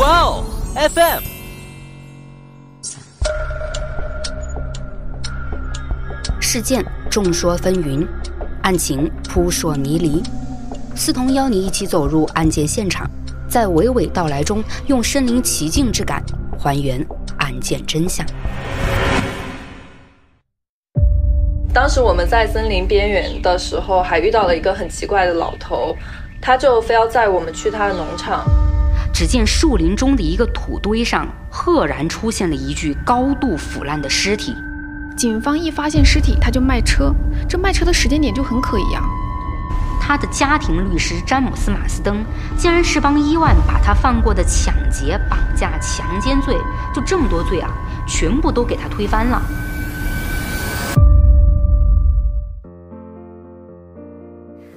哇哦，FM。事件众说纷纭，案情扑朔迷离。思彤邀你一起走入案件现场，在娓娓道来中，用身临其境之感还原案件真相。当时我们在森林边缘的时候，还遇到了一个很奇怪的老头，他就非要载我们去他的农场。只见树林中的一个土堆上，赫然出现了一具高度腐烂的尸体。警方一发现尸体，他就卖车，这卖车的时间点就很可疑啊。他的家庭律师詹姆斯·马斯登竟然是帮伊万把他犯过的抢劫、绑架、强奸罪，就这么多罪啊，全部都给他推翻了。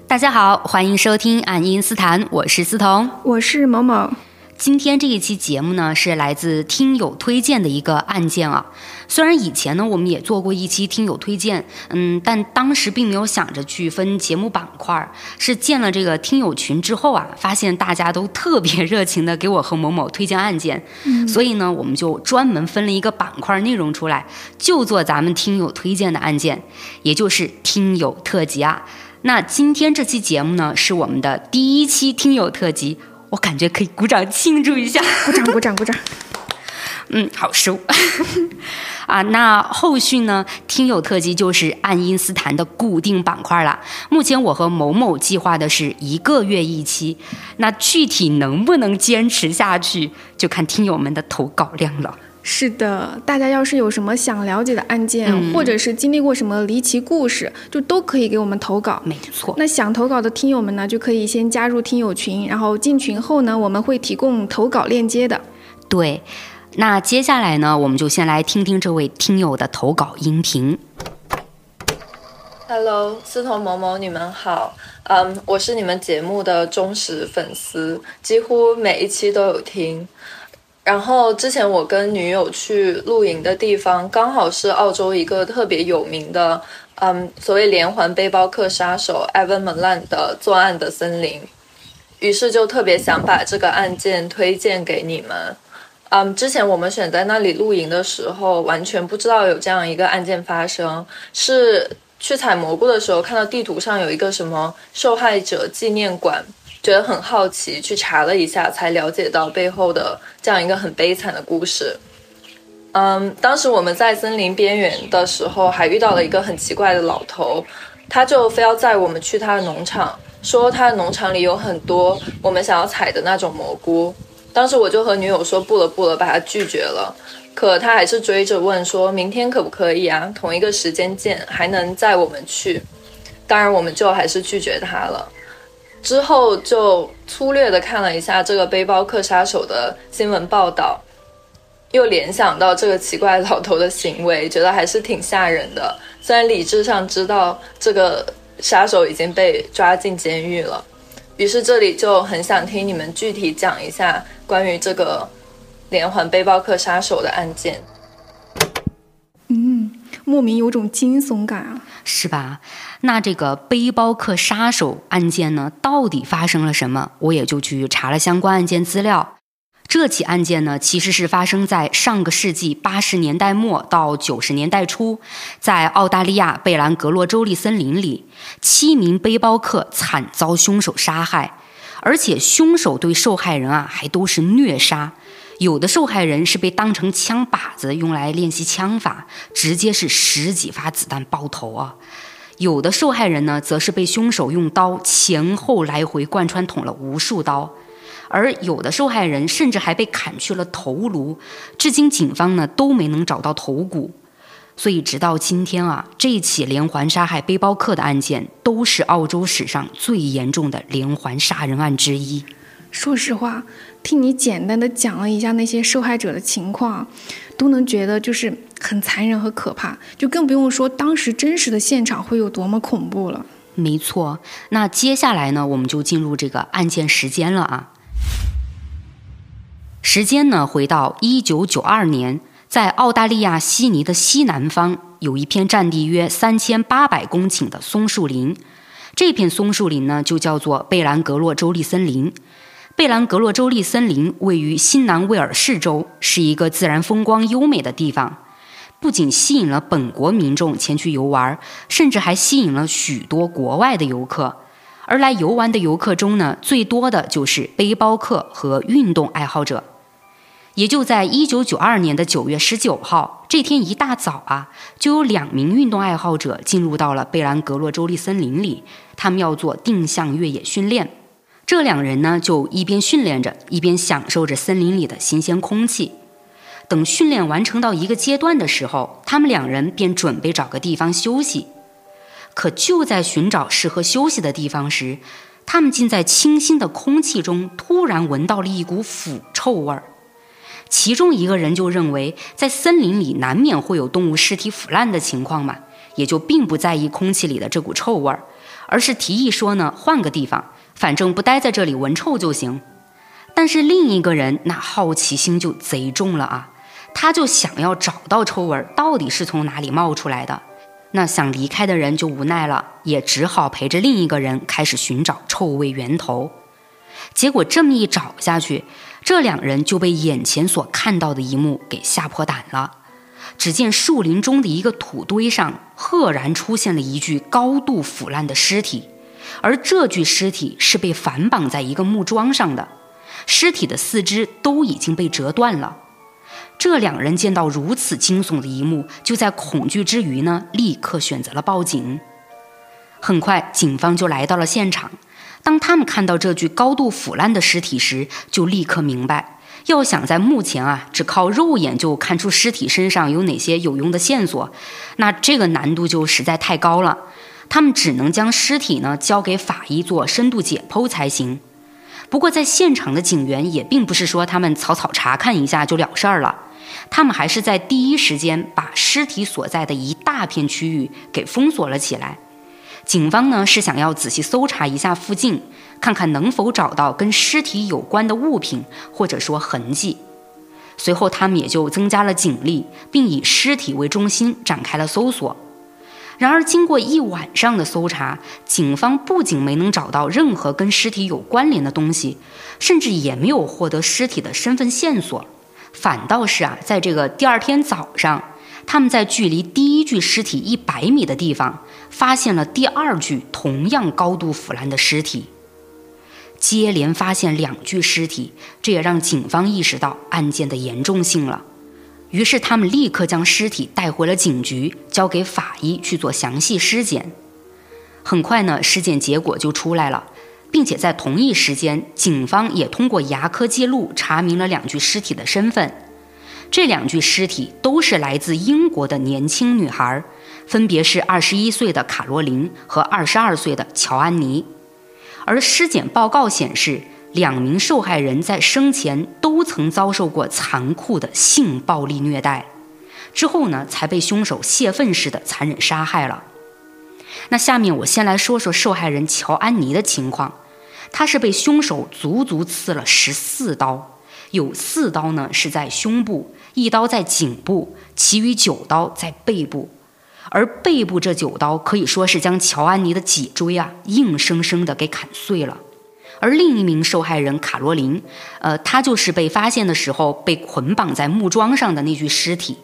大家好，欢迎收听《爱因斯坦》，我是思彤，我是某某。今天这一期节目呢，是来自听友推荐的一个案件啊。虽然以前呢，我们也做过一期听友推荐，嗯，但当时并没有想着去分节目板块。是建了这个听友群之后啊，发现大家都特别热情的给我和某某推荐案件，所以呢，我们就专门分了一个板块内容出来，就做咱们听友推荐的案件，也就是听友特辑啊。那今天这期节目呢，是我们的第一期听友特辑。我感觉可以鼓掌庆祝一下，鼓掌鼓掌鼓掌。嗯，好收 啊。那后续呢？听友特辑就是爱因斯坦的固定板块了。目前我和某某计划的是一个月一期，那具体能不能坚持下去，就看听友们的投稿量了。是的，大家要是有什么想了解的案件，或者是经历过什么离奇故事，就都可以给我们投稿。没错，那想投稿的听友们呢，就可以先加入听友群，然后进群后呢，我们会提供投稿链接的。对，那接下来呢，我们就先来听听这位听友的投稿音频。Hello，思彤某某，你们好。嗯，我是你们节目的忠实粉丝，几乎每一期都有听。然后之前我跟女友去露营的地方，刚好是澳洲一个特别有名的，嗯，所谓连环背包客杀手 Evan Malan 的作案的森林，于是就特别想把这个案件推荐给你们。嗯，之前我们选在那里露营的时候，完全不知道有这样一个案件发生，是去采蘑菇的时候看到地图上有一个什么受害者纪念馆。觉得很好奇，去查了一下，才了解到背后的这样一个很悲惨的故事。嗯，当时我们在森林边缘的时候，还遇到了一个很奇怪的老头，他就非要载我们去他的农场，说他的农场里有很多我们想要采的那种蘑菇。当时我就和女友说不了不了，把他拒绝了。可他还是追着问，说明天可不可以啊？同一个时间见，还能载我们去？当然，我们就还是拒绝他了。之后就粗略的看了一下这个背包客杀手的新闻报道，又联想到这个奇怪老头的行为，觉得还是挺吓人的。虽然理智上知道这个杀手已经被抓进监狱了，于是这里就很想听你们具体讲一下关于这个连环背包客杀手的案件。嗯，莫名有种惊悚感啊，是吧？那这个背包客杀手案件呢，到底发生了什么？我也就去查了相关案件资料。这起案件呢，其实是发生在上个世纪八十年代末到九十年代初，在澳大利亚贝兰格洛州立森林里，七名背包客惨遭凶手杀害，而且凶手对受害人啊还都是虐杀，有的受害人是被当成枪靶子用来练习枪法，直接是十几发子弹爆头啊。有的受害人呢，则是被凶手用刀前后来回贯穿捅了无数刀，而有的受害人甚至还被砍去了头颅，至今警方呢都没能找到头骨。所以直到今天啊，这起连环杀害背包客的案件，都是澳洲史上最严重的连环杀人案之一。说实话，听你简单的讲了一下那些受害者的情况，都能觉得就是很残忍和可怕，就更不用说当时真实的现场会有多么恐怖了。没错，那接下来呢，我们就进入这个案件时间了啊。时间呢，回到一九九二年，在澳大利亚悉尼的西南方，有一片占地约三千八百公顷的松树林，这片松树林呢，就叫做贝兰格洛州立森林。贝兰格洛州立森林位于新南威尔士州，是一个自然风光优美的地方，不仅吸引了本国民众前去游玩，甚至还吸引了许多国外的游客。而来游玩的游客中呢，最多的就是背包客和运动爱好者。也就在一九九二年的九月十九号这天一大早啊，就有两名运动爱好者进入到了贝兰格洛州立森林里，他们要做定向越野训练。这两人呢，就一边训练着，一边享受着森林里的新鲜空气。等训练完成到一个阶段的时候，他们两人便准备找个地方休息。可就在寻找适合休息的地方时，他们竟在清新的空气中突然闻到了一股腐臭味儿。其中一个人就认为，在森林里难免会有动物尸体腐烂的情况嘛，也就并不在意空气里的这股臭味儿，而是提议说呢，换个地方。反正不待在这里闻臭就行，但是另一个人那好奇心就贼重了啊，他就想要找到臭味到底是从哪里冒出来的。那想离开的人就无奈了，也只好陪着另一个人开始寻找臭味源头。结果这么一找下去，这两人就被眼前所看到的一幕给吓破胆了。只见树林中的一个土堆上，赫然出现了一具高度腐烂的尸体。而这具尸体是被反绑在一个木桩上的，尸体的四肢都已经被折断了。这两人见到如此惊悚的一幕，就在恐惧之余呢，立刻选择了报警。很快，警方就来到了现场。当他们看到这具高度腐烂的尸体时，就立刻明白，要想在目前啊，只靠肉眼就看出尸体身上有哪些有用的线索，那这个难度就实在太高了。他们只能将尸体呢交给法医做深度解剖才行。不过，在现场的警员也并不是说他们草草查看一下就了事儿了，他们还是在第一时间把尸体所在的一大片区域给封锁了起来。警方呢是想要仔细搜查一下附近，看看能否找到跟尸体有关的物品或者说痕迹。随后，他们也就增加了警力，并以尸体为中心展开了搜索。然而，经过一晚上的搜查，警方不仅没能找到任何跟尸体有关联的东西，甚至也没有获得尸体的身份线索。反倒是啊，在这个第二天早上，他们在距离第一具尸体一百米的地方，发现了第二具同样高度腐烂的尸体。接连发现两具尸体，这也让警方意识到案件的严重性了。于是，他们立刻将尸体带回了警局，交给法医去做详细尸检。很快呢，尸检结果就出来了，并且在同一时间，警方也通过牙科记录查明了两具尸体的身份。这两具尸体都是来自英国的年轻女孩，分别是二十一岁的卡罗琳和二十二岁的乔安妮。而尸检报告显示。两名受害人在生前都曾遭受过残酷的性暴力虐待，之后呢，才被凶手泄愤似的残忍杀害了。那下面我先来说说受害人乔安妮的情况，她是被凶手足足刺了十四刀，有四刀呢是在胸部，一刀在颈部，其余九刀在背部，而背部这九刀可以说是将乔安妮的脊椎啊硬生生的给砍碎了。而另一名受害人卡罗琳，呃，她就是被发现的时候被捆绑在木桩上的那具尸体。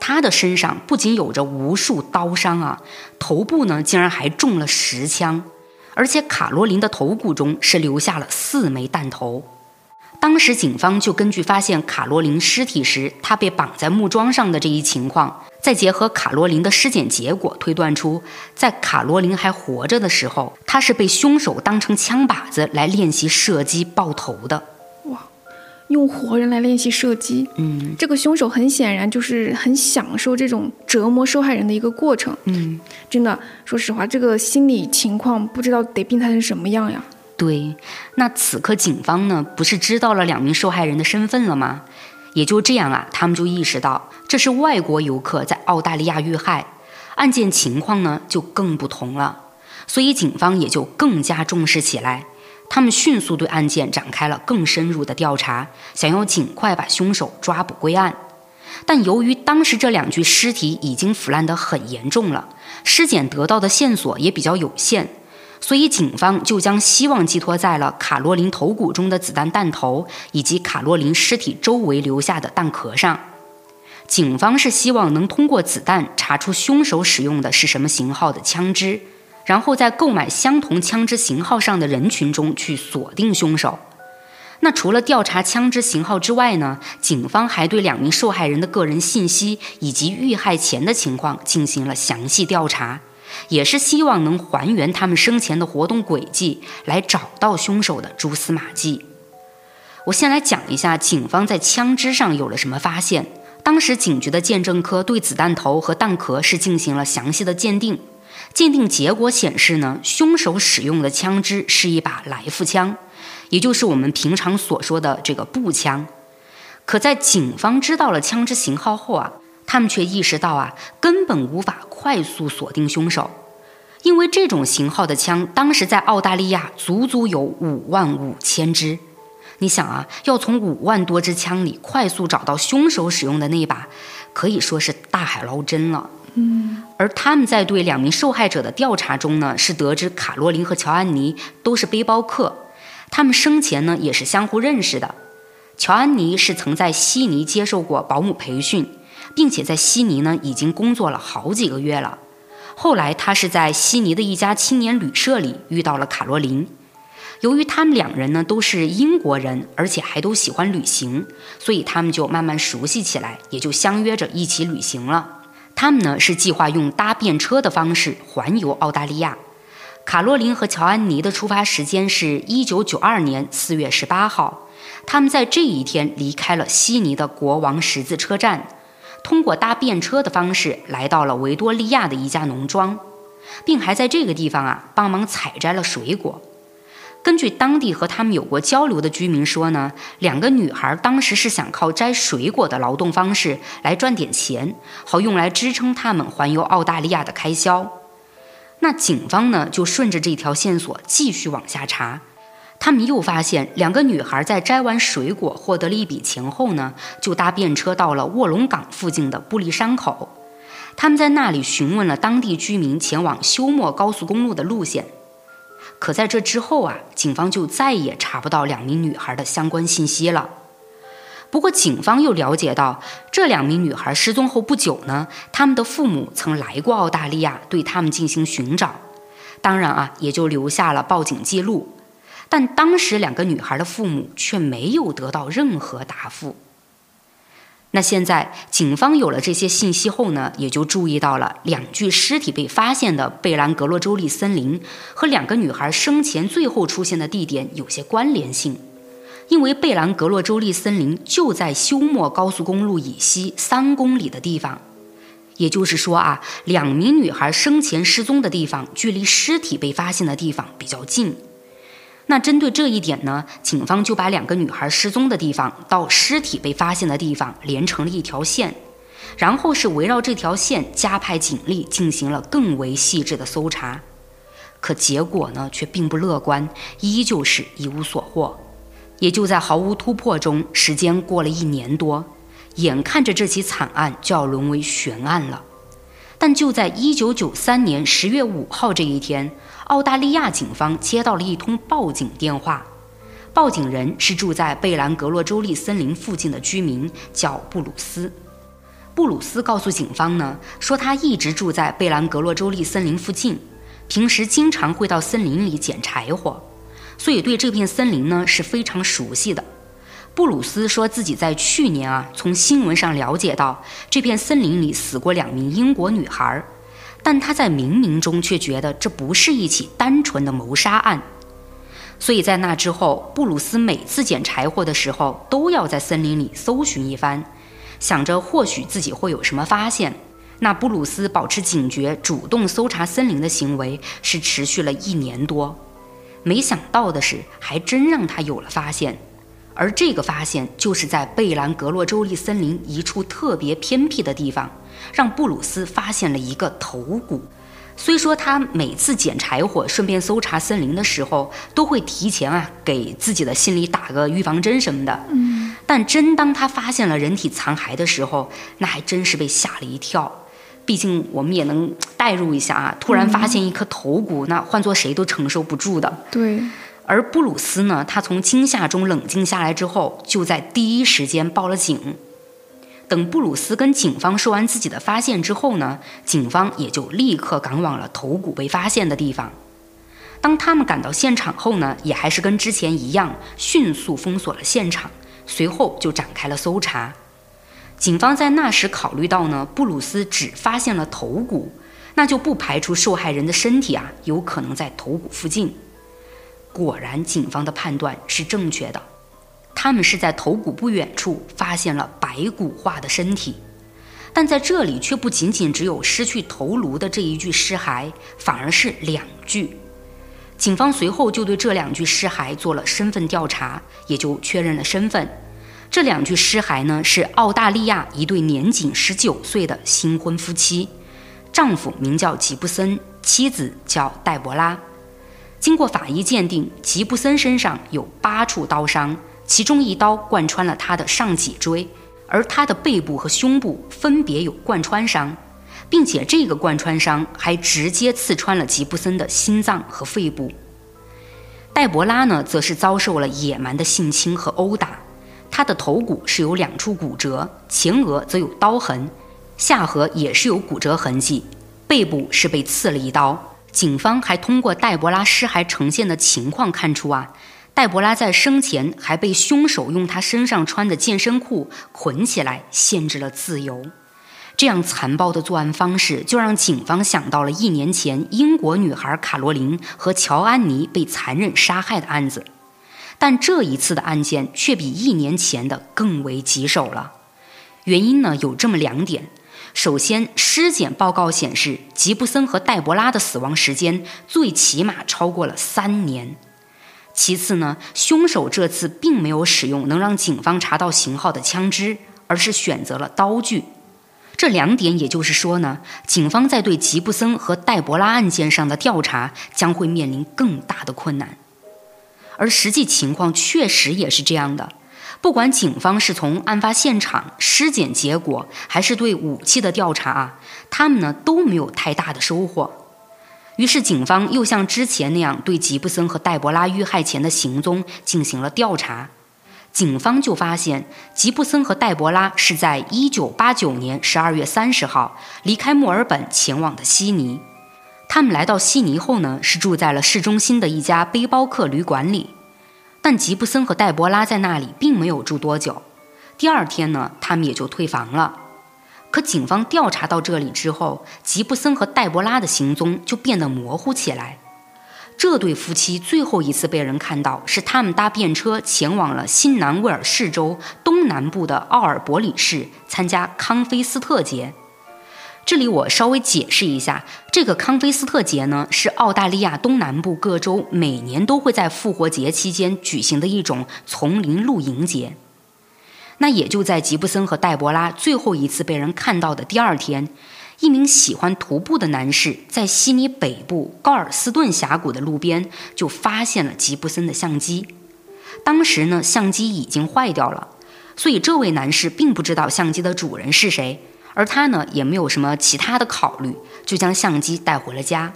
她的身上不仅有着无数刀伤啊，头部呢竟然还中了十枪，而且卡罗琳的头骨中是留下了四枚弹头。当时警方就根据发现卡罗琳尸体时她被绑在木桩上的这一情况。再结合卡罗琳的尸检结果，推断出，在卡罗琳还活着的时候，她是被凶手当成枪靶子来练习射击爆头的。哇，用活人来练习射击，嗯，这个凶手很显然就是很享受这种折磨受害人的一个过程。嗯，真的，说实话，这个心理情况不知道得病态成什么样呀。对，那此刻警方呢，不是知道了两名受害人的身份了吗？也就这样啊，他们就意识到这是外国游客在澳大利亚遇害，案件情况呢就更不同了，所以警方也就更加重视起来。他们迅速对案件展开了更深入的调查，想要尽快把凶手抓捕归案。但由于当时这两具尸体已经腐烂得很严重了，尸检得到的线索也比较有限，所以警方就将希望寄托在了卡罗琳头骨中的子弹弹头以及卡罗琳尸体周围留下的弹壳上。警方是希望能通过子弹查出凶手使用的是什么型号的枪支，然后在购买相同枪支型号上的人群中去锁定凶手。那除了调查枪支型号之外呢？警方还对两名受害人的个人信息以及遇害前的情况进行了详细调查，也是希望能还原他们生前的活动轨迹，来找到凶手的蛛丝马迹。我先来讲一下警方在枪支上有了什么发现。当时警局的鉴证科对子弹头和弹壳是进行了详细的鉴定，鉴定结果显示呢，凶手使用的枪支是一把来复枪。也就是我们平常所说的这个步枪，可在警方知道了枪支型号后啊，他们却意识到啊，根本无法快速锁定凶手，因为这种型号的枪当时在澳大利亚足足有五万五千支。你想啊，要从五万多支枪里快速找到凶手使用的那把，可以说是大海捞针了。嗯，而他们在对两名受害者的调查中呢，是得知卡罗琳和乔安妮都是背包客。他们生前呢也是相互认识的。乔安妮是曾在悉尼接受过保姆培训，并且在悉尼呢已经工作了好几个月了。后来他是在悉尼的一家青年旅社里遇到了卡罗琳。由于他们两人呢都是英国人，而且还都喜欢旅行，所以他们就慢慢熟悉起来，也就相约着一起旅行了。他们呢是计划用搭便车的方式环游澳大利亚。卡洛琳和乔安妮的出发时间是一九九二年四月十八号，他们在这一天离开了悉尼的国王十字车站，通过搭便车的方式来到了维多利亚的一家农庄，并还在这个地方啊帮忙采摘了水果。根据当地和他们有过交流的居民说呢，两个女孩当时是想靠摘水果的劳动方式来赚点钱，好用来支撑他们环游澳大利亚的开销。那警方呢，就顺着这条线索继续往下查，他们又发现两个女孩在摘完水果获得了一笔钱后呢，就搭便车到了卧龙岗附近的布利山口。他们在那里询问了当地居民前往休莫高速公路的路线，可在这之后啊，警方就再也查不到两名女孩的相关信息了。不过，警方又了解到，这两名女孩失踪后不久呢，他们的父母曾来过澳大利亚，对他们进行寻找，当然啊，也就留下了报警记录。但当时两个女孩的父母却没有得到任何答复。那现在，警方有了这些信息后呢，也就注意到了两具尸体被发现的贝兰格洛州立森林和两个女孩生前最后出现的地点有些关联性。因为贝兰格洛州立森林就在休谟高速公路以西三公里的地方，也就是说啊，两名女孩生前失踪的地方距离尸体被发现的地方比较近。那针对这一点呢，警方就把两个女孩失踪的地方到尸体被发现的地方连成了一条线，然后是围绕这条线加派警力进行了更为细致的搜查。可结果呢，却并不乐观，依旧是一无所获。也就在毫无突破中，时间过了一年多，眼看着这起惨案就要沦为悬案了。但就在1993年10月5号这一天，澳大利亚警方接到了一通报警电话，报警人是住在贝兰格洛州立森林附近的居民，叫布鲁斯。布鲁斯告诉警方呢，说他一直住在贝兰格洛州立森林附近，平时经常会到森林里捡柴火。所以对这片森林呢是非常熟悉的。布鲁斯说自己在去年啊从新闻上了解到这片森林里死过两名英国女孩，但他在冥冥中却觉得这不是一起单纯的谋杀案。所以在那之后，布鲁斯每次捡柴火的时候都要在森林里搜寻一番，想着或许自己会有什么发现。那布鲁斯保持警觉、主动搜查森林的行为是持续了一年多。没想到的是，还真让他有了发现，而这个发现就是在贝兰格洛州立森林一处特别偏僻的地方，让布鲁斯发现了一个头骨。虽说他每次捡柴火顺便搜查森林的时候，都会提前啊给自己的心里打个预防针什么的，但真当他发现了人体残骸的时候，那还真是被吓了一跳。毕竟我们也能 代入一下啊，突然发现一颗头骨，那换做谁都承受不住的。对。而布鲁斯呢，他从惊吓中冷静下来之后，就在第一时间报了警。等布鲁斯跟警方说完自己的发现之后呢，警方也就立刻赶往了头骨被发现的地方。当他们赶到现场后呢，也还是跟之前一样，迅速封锁了现场，随后就展开了搜查。警方在那时考虑到呢，布鲁斯只发现了头骨，那就不排除受害人的身体啊有可能在头骨附近。果然，警方的判断是正确的，他们是在头骨不远处发现了白骨化的身体，但在这里却不仅仅只有失去头颅的这一具尸骸，反而是两具。警方随后就对这两具尸骸做了身份调查，也就确认了身份。这两具尸骸呢，是澳大利亚一对年仅十九岁的新婚夫妻，丈夫名叫吉布森，妻子叫黛博拉。经过法医鉴定，吉布森身上有八处刀伤，其中一刀贯穿了他的上脊椎，而他的背部和胸部分别有贯穿伤。并且这个贯穿伤还直接刺穿了吉布森的心脏和肺部。黛博拉呢，则是遭受了野蛮的性侵和殴打，她的头骨是有两处骨折，前额则有刀痕，下颌也是有骨折痕迹，背部是被刺了一刀。警方还通过黛博拉尸骸呈现的情况看出啊，黛博拉在生前还被凶手用她身上穿的健身裤捆起来，限制了自由。这样残暴的作案方式，就让警方想到了一年前英国女孩卡罗琳和乔安妮被残忍杀害的案子。但这一次的案件却比一年前的更为棘手了。原因呢有这么两点：首先，尸检报告显示吉布森和黛博拉的死亡时间最起码超过了三年；其次呢，凶手这次并没有使用能让警方查到型号的枪支，而是选择了刀具。这两点，也就是说呢，警方在对吉布森和黛博拉案件上的调查将会面临更大的困难。而实际情况确实也是这样的。不管警方是从案发现场、尸检结果，还是对武器的调查啊，他们呢都没有太大的收获。于是，警方又像之前那样，对吉布森和黛博拉遇害前的行踪进行了调查。警方就发现，吉布森和黛博拉是在1989年12月30号离开墨尔本前往的悉尼。他们来到悉尼后呢，是住在了市中心的一家背包客旅馆里。但吉布森和黛博拉在那里并没有住多久。第二天呢，他们也就退房了。可警方调查到这里之后，吉布森和黛博拉的行踪就变得模糊起来。这对夫妻最后一次被人看到，是他们搭便车前往了新南威尔士州东南部的奥尔伯里市参加康菲斯特节。这里我稍微解释一下，这个康菲斯特节呢，是澳大利亚东南部各州每年都会在复活节期间举行的一种丛林露营节。那也就在吉布森和黛博拉最后一次被人看到的第二天。一名喜欢徒步的男士在悉尼北部高尔斯顿峡谷的路边就发现了吉布森的相机。当时呢，相机已经坏掉了，所以这位男士并不知道相机的主人是谁，而他呢也没有什么其他的考虑，就将相机带回了家。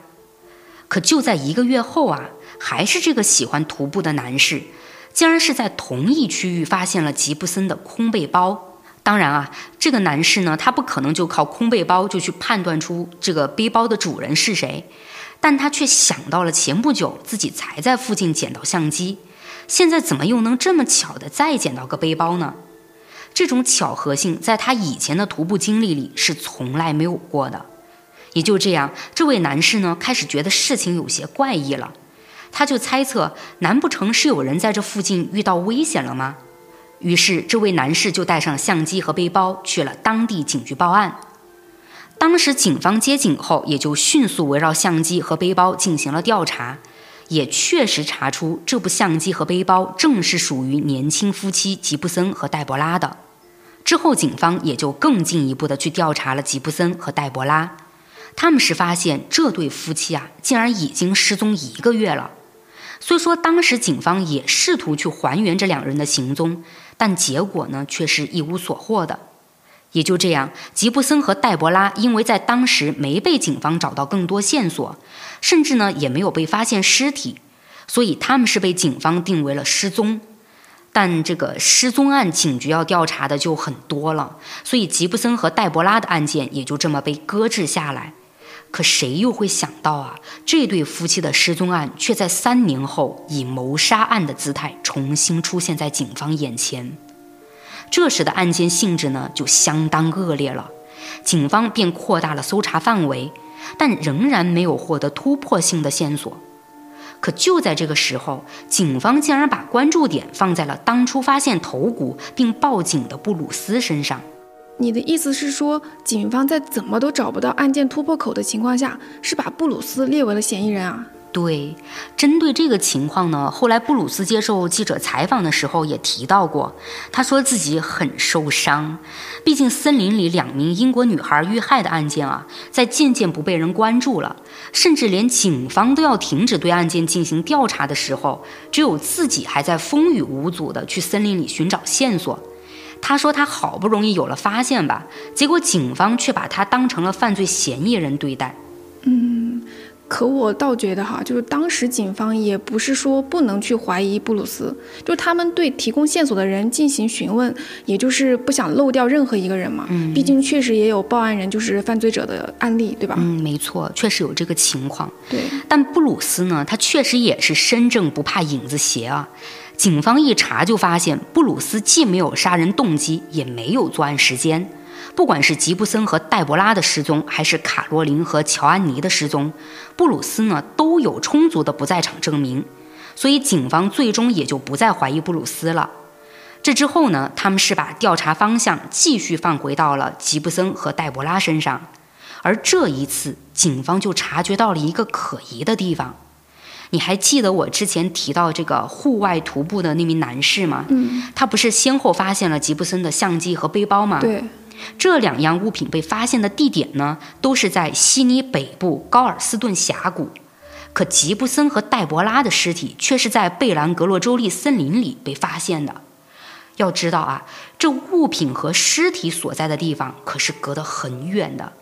可就在一个月后啊，还是这个喜欢徒步的男士，竟然是在同一区域发现了吉布森的空背包。当然啊，这个男士呢，他不可能就靠空背包就去判断出这个背包的主人是谁，但他却想到了前不久自己才在附近捡到相机，现在怎么又能这么巧的再捡到个背包呢？这种巧合性在他以前的徒步经历里是从来没有过的。也就这样，这位男士呢开始觉得事情有些怪异了，他就猜测，难不成是有人在这附近遇到危险了吗？于是，这位男士就带上相机和背包去了当地警局报案。当时，警方接警后，也就迅速围绕相机和背包进行了调查，也确实查出这部相机和背包正是属于年轻夫妻吉布森和黛博拉的。之后，警方也就更进一步的去调查了吉布森和黛博拉。他们是发现这对夫妻啊，竟然已经失踪一个月了。虽说当时警方也试图去还原这两人的行踪。但结果呢，却是一无所获的。也就这样，吉布森和黛博拉因为在当时没被警方找到更多线索，甚至呢也没有被发现尸体，所以他们是被警方定为了失踪。但这个失踪案警局要调查的就很多了，所以吉布森和黛博拉的案件也就这么被搁置下来。可谁又会想到啊，这对夫妻的失踪案却在三年后以谋杀案的姿态重新出现在警方眼前？这时的案件性质呢就相当恶劣了，警方便扩大了搜查范围，但仍然没有获得突破性的线索。可就在这个时候，警方竟然把关注点放在了当初发现头骨并报警的布鲁斯身上。你的意思是说，警方在怎么都找不到案件突破口的情况下，是把布鲁斯列为了嫌疑人啊？对，针对这个情况呢，后来布鲁斯接受记者采访的时候也提到过，他说自己很受伤，毕竟森林里两名英国女孩遇害的案件啊，在渐渐不被人关注了，甚至连警方都要停止对案件进行调查的时候，只有自己还在风雨无阻地去森林里寻找线索。他说他好不容易有了发现吧，结果警方却把他当成了犯罪嫌疑人对待。嗯。可我倒觉得哈，就是当时警方也不是说不能去怀疑布鲁斯，就他们对提供线索的人进行询问，也就是不想漏掉任何一个人嘛。嗯，毕竟确实也有报案人就是犯罪者的案例，对吧？嗯，没错，确实有这个情况。对，但布鲁斯呢，他确实也是身正不怕影子斜啊。警方一查就发现，布鲁斯既没有杀人动机，也没有作案时间。不管是吉布森和黛博拉的失踪，还是卡罗琳和乔安妮的失踪，布鲁斯呢都有充足的不在场证明，所以警方最终也就不再怀疑布鲁斯了。这之后呢，他们是把调查方向继续放回到了吉布森和黛博拉身上，而这一次，警方就察觉到了一个可疑的地方。你还记得我之前提到这个户外徒步的那名男士吗？嗯，他不是先后发现了吉布森的相机和背包吗？对。这两样物品被发现的地点呢，都是在悉尼北部高尔斯顿峡谷，可吉布森和黛博拉的尸体却是在贝兰格洛州立森林里被发现的。要知道啊，这物品和尸体所在的地方可是隔得很远的。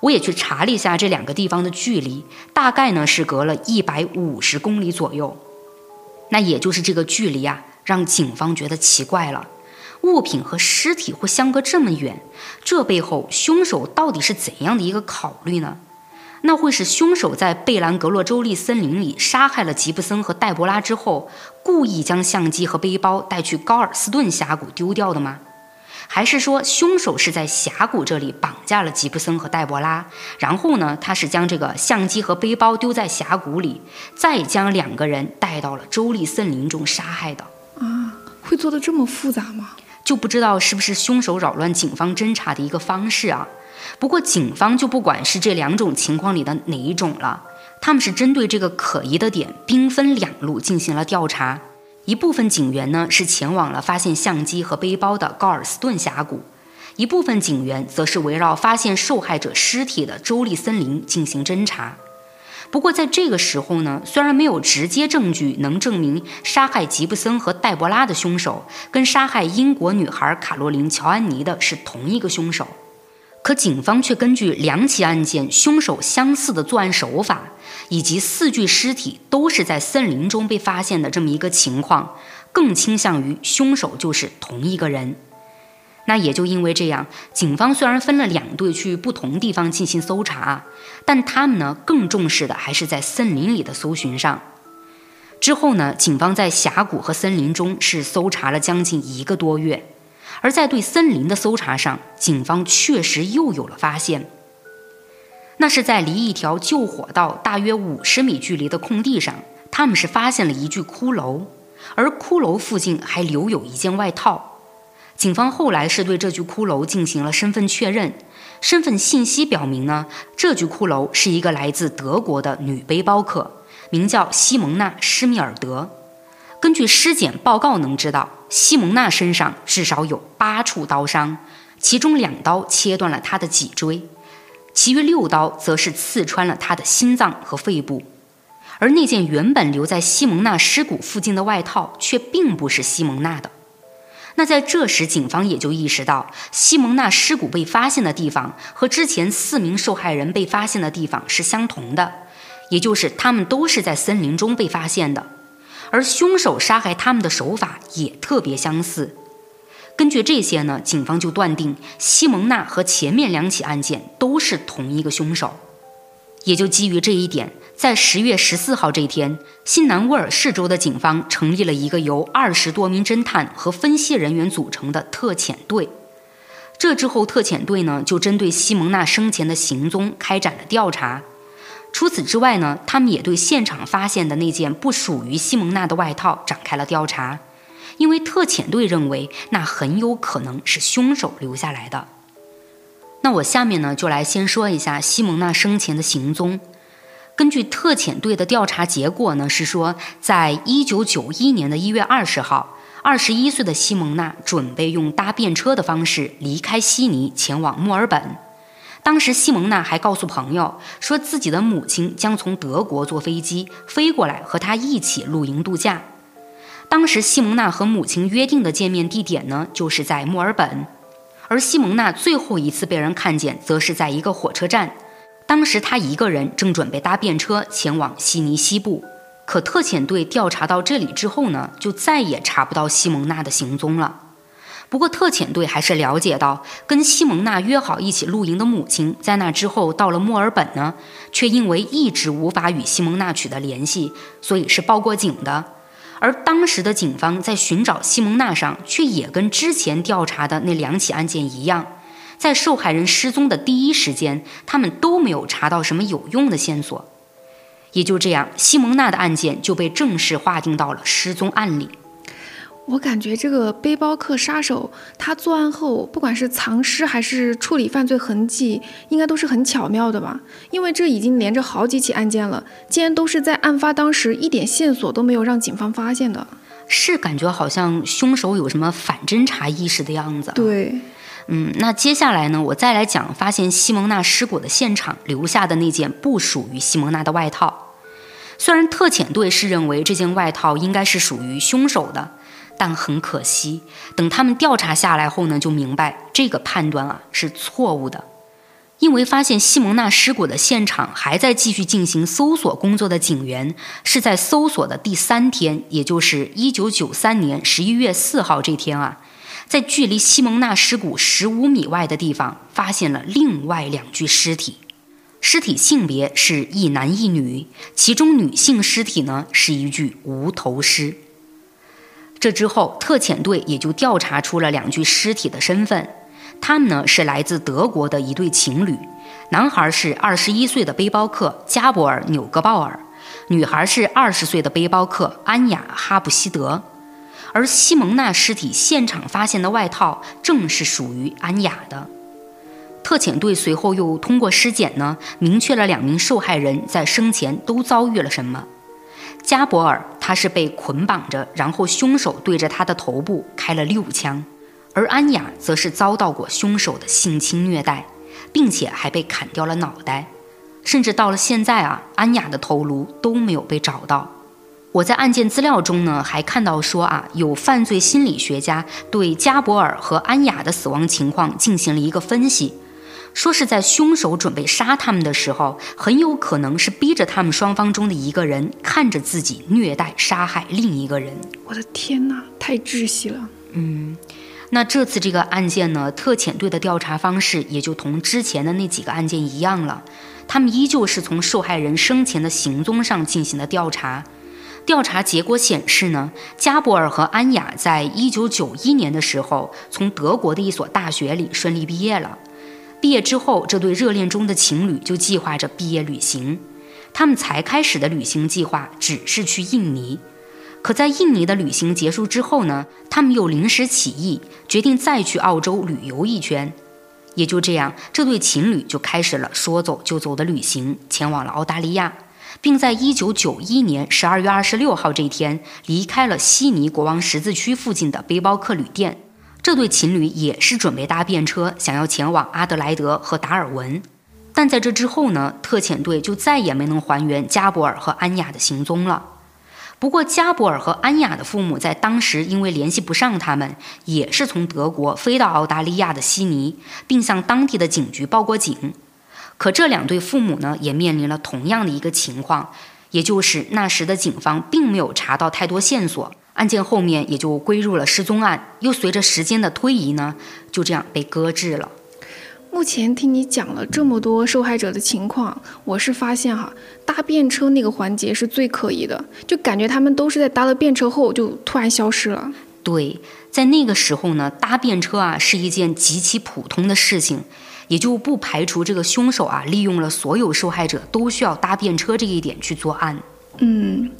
我也去查了一下这两个地方的距离，大概呢是隔了一百五十公里左右。那也就是这个距离啊，让警方觉得奇怪了。物品和尸体会相隔这么远，这背后凶手到底是怎样的一个考虑呢？那会是凶手在贝兰格洛州立森林里杀害了吉布森和黛博拉之后，故意将相机和背包带去高尔斯顿峡谷丢掉的吗？还是说凶手是在峡谷这里绑架了吉布森和黛博拉，然后呢，他是将这个相机和背包丢在峡谷里，再将两个人带到了州立森林中杀害的？啊，会做的这么复杂吗？就不知道是不是凶手扰乱警方侦查的一个方式啊？不过警方就不管是这两种情况里的哪一种了，他们是针对这个可疑的点，兵分两路进行了调查。一部分警员呢是前往了发现相机和背包的高尔斯顿峡谷，一部分警员则是围绕发现受害者尸体的州立森林进行侦查。不过，在这个时候呢，虽然没有直接证据能证明杀害吉布森和黛博拉的凶手跟杀害英国女孩卡洛琳·乔安妮的是同一个凶手，可警方却根据两起案件凶手相似的作案手法，以及四具尸体都是在森林中被发现的这么一个情况，更倾向于凶手就是同一个人。那也就因为这样，警方虽然分了两队去不同地方进行搜查，但他们呢更重视的还是在森林里的搜寻上。之后呢，警方在峡谷和森林中是搜查了将近一个多月，而在对森林的搜查上，警方确实又有了发现。那是在离一条救火道大约五十米距离的空地上，他们是发现了一具骷髅，而骷髅附近还留有一件外套。警方后来是对这具骷髅进行了身份确认，身份信息表明呢，这具骷髅是一个来自德国的女背包客，名叫西蒙娜·施密尔德。根据尸检报告能知道，西蒙娜身上至少有八处刀伤，其中两刀切断了她的脊椎，其余六刀则是刺穿了她的心脏和肺部。而那件原本留在西蒙娜尸骨附近的外套，却并不是西蒙娜的。那在这时，警方也就意识到，西蒙娜尸骨被发现的地方和之前四名受害人被发现的地方是相同的，也就是他们都是在森林中被发现的，而凶手杀害他们的手法也特别相似。根据这些呢，警方就断定西蒙娜和前面两起案件都是同一个凶手。也就基于这一点，在十月十四号这天，新南威尔士州的警方成立了一个由二十多名侦探和分析人员组成的特遣队。这之后，特遣队呢就针对西蒙娜生前的行踪开展了调查。除此之外呢，他们也对现场发现的那件不属于西蒙娜的外套展开了调查，因为特遣队认为那很有可能是凶手留下来的。那我下面呢，就来先说一下西蒙娜生前的行踪。根据特遣队的调查结果呢，是说，在一九九一年的一月二十号，二十一岁的西蒙娜准备用搭便车的方式离开悉尼，前往墨尔本。当时西蒙娜还告诉朋友，说自己的母亲将从德国坐飞机飞过来和她一起露营度假。当时西蒙娜和母亲约定的见面地点呢，就是在墨尔本。而西蒙娜最后一次被人看见，则是在一个火车站。当时他一个人正准备搭便车前往悉尼西部。可特遣队调查到这里之后呢，就再也查不到西蒙娜的行踪了。不过特遣队还是了解到，跟西蒙娜约好一起露营的母亲，在那之后到了墨尔本呢，却因为一直无法与西蒙娜取得联系，所以是报过警的。而当时的警方在寻找西蒙娜上，却也跟之前调查的那两起案件一样，在受害人失踪的第一时间，他们都没有查到什么有用的线索。也就这样，西蒙娜的案件就被正式划定到了失踪案里。我感觉这个背包客杀手他作案后，不管是藏尸还是处理犯罪痕迹，应该都是很巧妙的吧？因为这已经连着好几起案件了，竟然都是在案发当时一点线索都没有让警方发现的。是感觉好像凶手有什么反侦查意识的样子。对，嗯，那接下来呢，我再来讲发现西蒙娜尸骨的现场留下的那件不属于西蒙娜的外套。虽然特遣队是认为这件外套应该是属于凶手的。但很可惜，等他们调查下来后呢，就明白这个判断啊是错误的，因为发现西蒙娜尸骨的现场还在继续进行搜索工作的警员，是在搜索的第三天，也就是一九九三年十一月四号这天啊，在距离西蒙纳尸骨十五米外的地方，发现了另外两具尸体，尸体性别是一男一女，其中女性尸体呢是一具无头尸。这之后，特遣队也就调查出了两具尸体的身份，他们呢是来自德国的一对情侣，男孩是二十一岁的背包客加博尔·纽格鲍尔，女孩是二十岁的背包客安雅·哈布希德，而西蒙娜尸体现场发现的外套正是属于安雅的。特遣队随后又通过尸检呢，明确了两名受害人在生前都遭遇了什么。加博尔他是被捆绑着，然后凶手对着他的头部开了六枪，而安雅则是遭到过凶手的性侵虐待，并且还被砍掉了脑袋，甚至到了现在啊，安雅的头颅都没有被找到。我在案件资料中呢，还看到说啊，有犯罪心理学家对加博尔和安雅的死亡情况进行了一个分析。说是在凶手准备杀他们的时候，很有可能是逼着他们双方中的一个人看着自己虐待杀害另一个人。我的天哪，太窒息了。嗯，那这次这个案件呢，特遣队的调查方式也就同之前的那几个案件一样了，他们依旧是从受害人生前的行踪上进行的调查。调查结果显示呢，加博尔和安雅在一九九一年的时候，从德国的一所大学里顺利毕业了。毕业之后，这对热恋中的情侣就计划着毕业旅行。他们才开始的旅行计划只是去印尼，可在印尼的旅行结束之后呢，他们又临时起意，决定再去澳洲旅游一圈。也就这样，这对情侣就开始了说走就走的旅行，前往了澳大利亚，并在1991年12月26号这一天离开了悉尼国王十字区附近的背包客旅店。这对情侣也是准备搭便车，想要前往阿德莱德和达尔文，但在这之后呢，特遣队就再也没能还原加博尔和安雅的行踪了。不过，加博尔和安雅的父母在当时因为联系不上他们，也是从德国飞到澳大利亚的悉尼，并向当地的警局报过警。可这两对父母呢，也面临了同样的一个情况，也就是那时的警方并没有查到太多线索，案件后面也就归入了失踪案，又随着时间的推移呢，就这样被搁置了。目前听你讲了这么多受害者的情况，我是发现哈，搭便车那个环节是最可疑的，就感觉他们都是在搭了便车后就突然消失了。对，在那个时候呢，搭便车啊是一件极其普通的事情，也就不排除这个凶手啊利用了所有受害者都需要搭便车这一点去作案。嗯。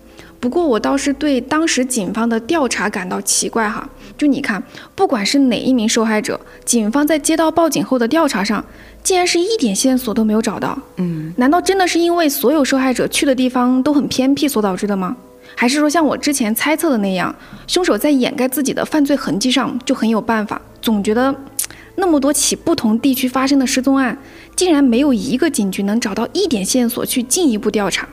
不过我倒是对当时警方的调查感到奇怪哈，就你看，不管是哪一名受害者，警方在接到报警后的调查上，竟然是一点线索都没有找到。嗯，难道真的是因为所有受害者去的地方都很偏僻所导致的吗？还是说像我之前猜测的那样，凶手在掩盖自己的犯罪痕迹上就很有办法？总觉得那么多起不同地区发生的失踪案，竟然没有一个警局能找到一点线索去进一步调查。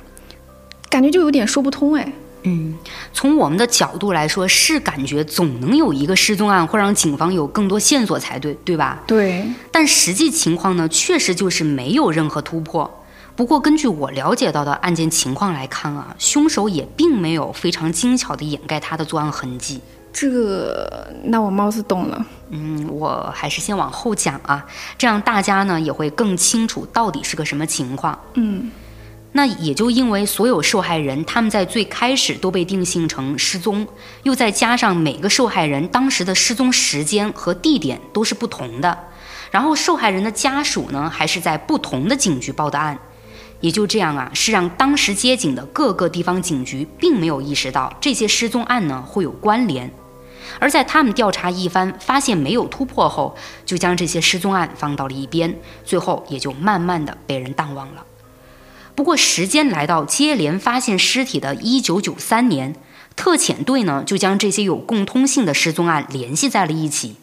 感觉就有点说不通哎。嗯，从我们的角度来说，是感觉总能有一个失踪案会让警方有更多线索才对，对吧？对。但实际情况呢，确实就是没有任何突破。不过根据我了解到的案件情况来看啊，凶手也并没有非常精巧的掩盖他的作案痕迹。这个，那我貌似懂了。嗯，我还是先往后讲啊，这样大家呢也会更清楚到底是个什么情况。嗯。那也就因为所有受害人他们在最开始都被定性成失踪，又再加上每个受害人当时的失踪时间和地点都是不同的，然后受害人的家属呢还是在不同的警局报的案，也就这样啊，是让当时接警的各个地方警局并没有意识到这些失踪案呢会有关联，而在他们调查一番发现没有突破后，就将这些失踪案放到了一边，最后也就慢慢的被人淡忘了。不过，时间来到接连发现尸体的一九九三年，特遣队呢就将这些有共通性的失踪案联系在了一起。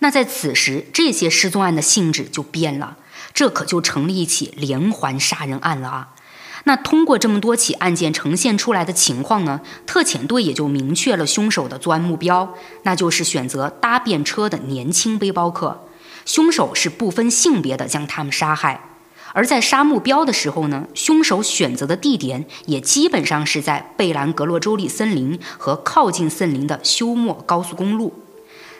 那在此时，这些失踪案的性质就变了，这可就成了一起连环杀人案了啊！那通过这么多起案件呈现出来的情况呢，特遣队也就明确了凶手的作案目标，那就是选择搭便车的年轻背包客。凶手是不分性别的将他们杀害。而在杀目标的时候呢，凶手选择的地点也基本上是在贝兰格洛州立森林和靠近森林的休谟高速公路。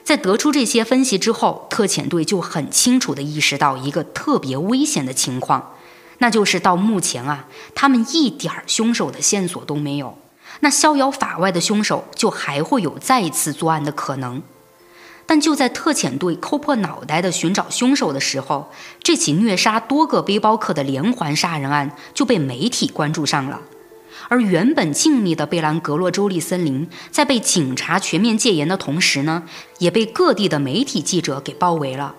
在得出这些分析之后，特遣队就很清楚地意识到一个特别危险的情况，那就是到目前啊，他们一点凶手的线索都没有，那逍遥法外的凶手就还会有再一次作案的可能。但就在特遣队抠破脑袋的寻找凶手的时候，这起虐杀多个背包客的连环杀人案就被媒体关注上了。而原本静谧的贝兰格洛州立森林，在被警察全面戒严的同时呢，也被各地的媒体记者给包围了。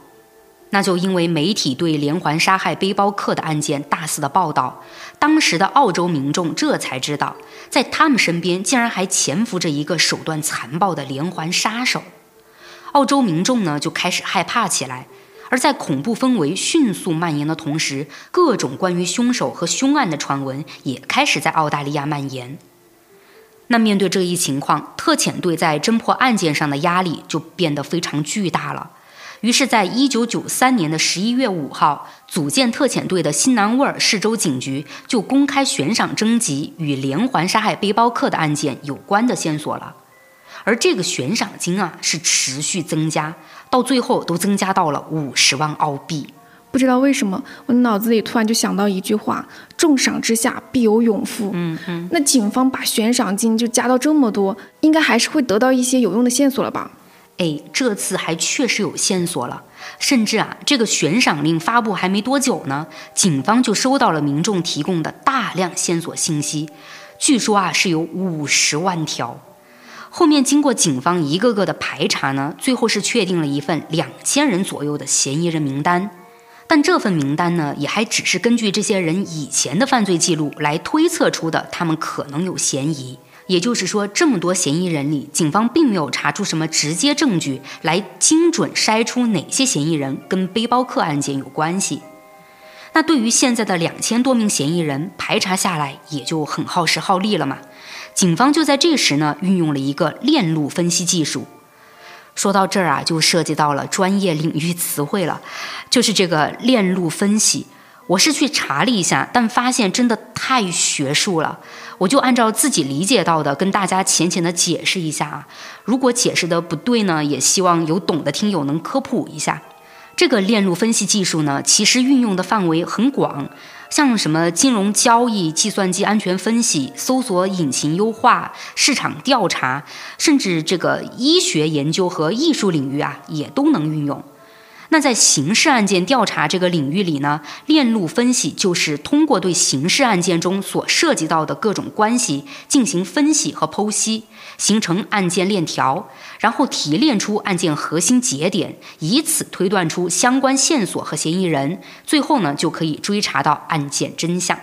那就因为媒体对连环杀害背包客的案件大肆的报道，当时的澳洲民众这才知道，在他们身边竟然还潜伏着一个手段残暴的连环杀手。澳洲民众呢就开始害怕起来，而在恐怖氛围迅速蔓延的同时，各种关于凶手和凶案的传闻也开始在澳大利亚蔓延。那面对这一情况，特遣队在侦破案件上的压力就变得非常巨大了。于是，在一九九三年的十一月五号，组建特遣队的新南威尔士州警局就公开悬赏征集与连环杀害背包客的案件有关的线索了。而这个悬赏金啊，是持续增加，到最后都增加到了五十万澳币。不知道为什么，我脑子里突然就想到一句话：“重赏之下必有勇夫。”嗯嗯。那警方把悬赏金就加到这么多，应该还是会得到一些有用的线索了吧？哎，这次还确实有线索了，甚至啊，这个悬赏令发布还没多久呢，警方就收到了民众提供的大量线索信息，据说啊是有五十万条。后面经过警方一个个的排查呢，最后是确定了一份两千人左右的嫌疑人名单。但这份名单呢，也还只是根据这些人以前的犯罪记录来推测出的，他们可能有嫌疑。也就是说，这么多嫌疑人里，警方并没有查出什么直接证据来精准筛出哪些嫌疑人跟背包客案件有关系。那对于现在的两千多名嫌疑人，排查下来也就很耗时耗力了嘛。警方就在这时呢，运用了一个链路分析技术。说到这儿啊，就涉及到了专业领域词汇了，就是这个链路分析。我是去查了一下，但发现真的太学术了，我就按照自己理解到的跟大家浅浅的解释一下啊。如果解释的不对呢，也希望有懂的听友能科普一下。这个链路分析技术呢，其实运用的范围很广。像什么金融交易、计算机安全分析、搜索引擎优化、市场调查，甚至这个医学研究和艺术领域啊，也都能运用。那在刑事案件调查这个领域里呢，链路分析就是通过对刑事案件中所涉及到的各种关系进行分析和剖析，形成案件链条，然后提炼出案件核心节点，以此推断出相关线索和嫌疑人，最后呢就可以追查到案件真相。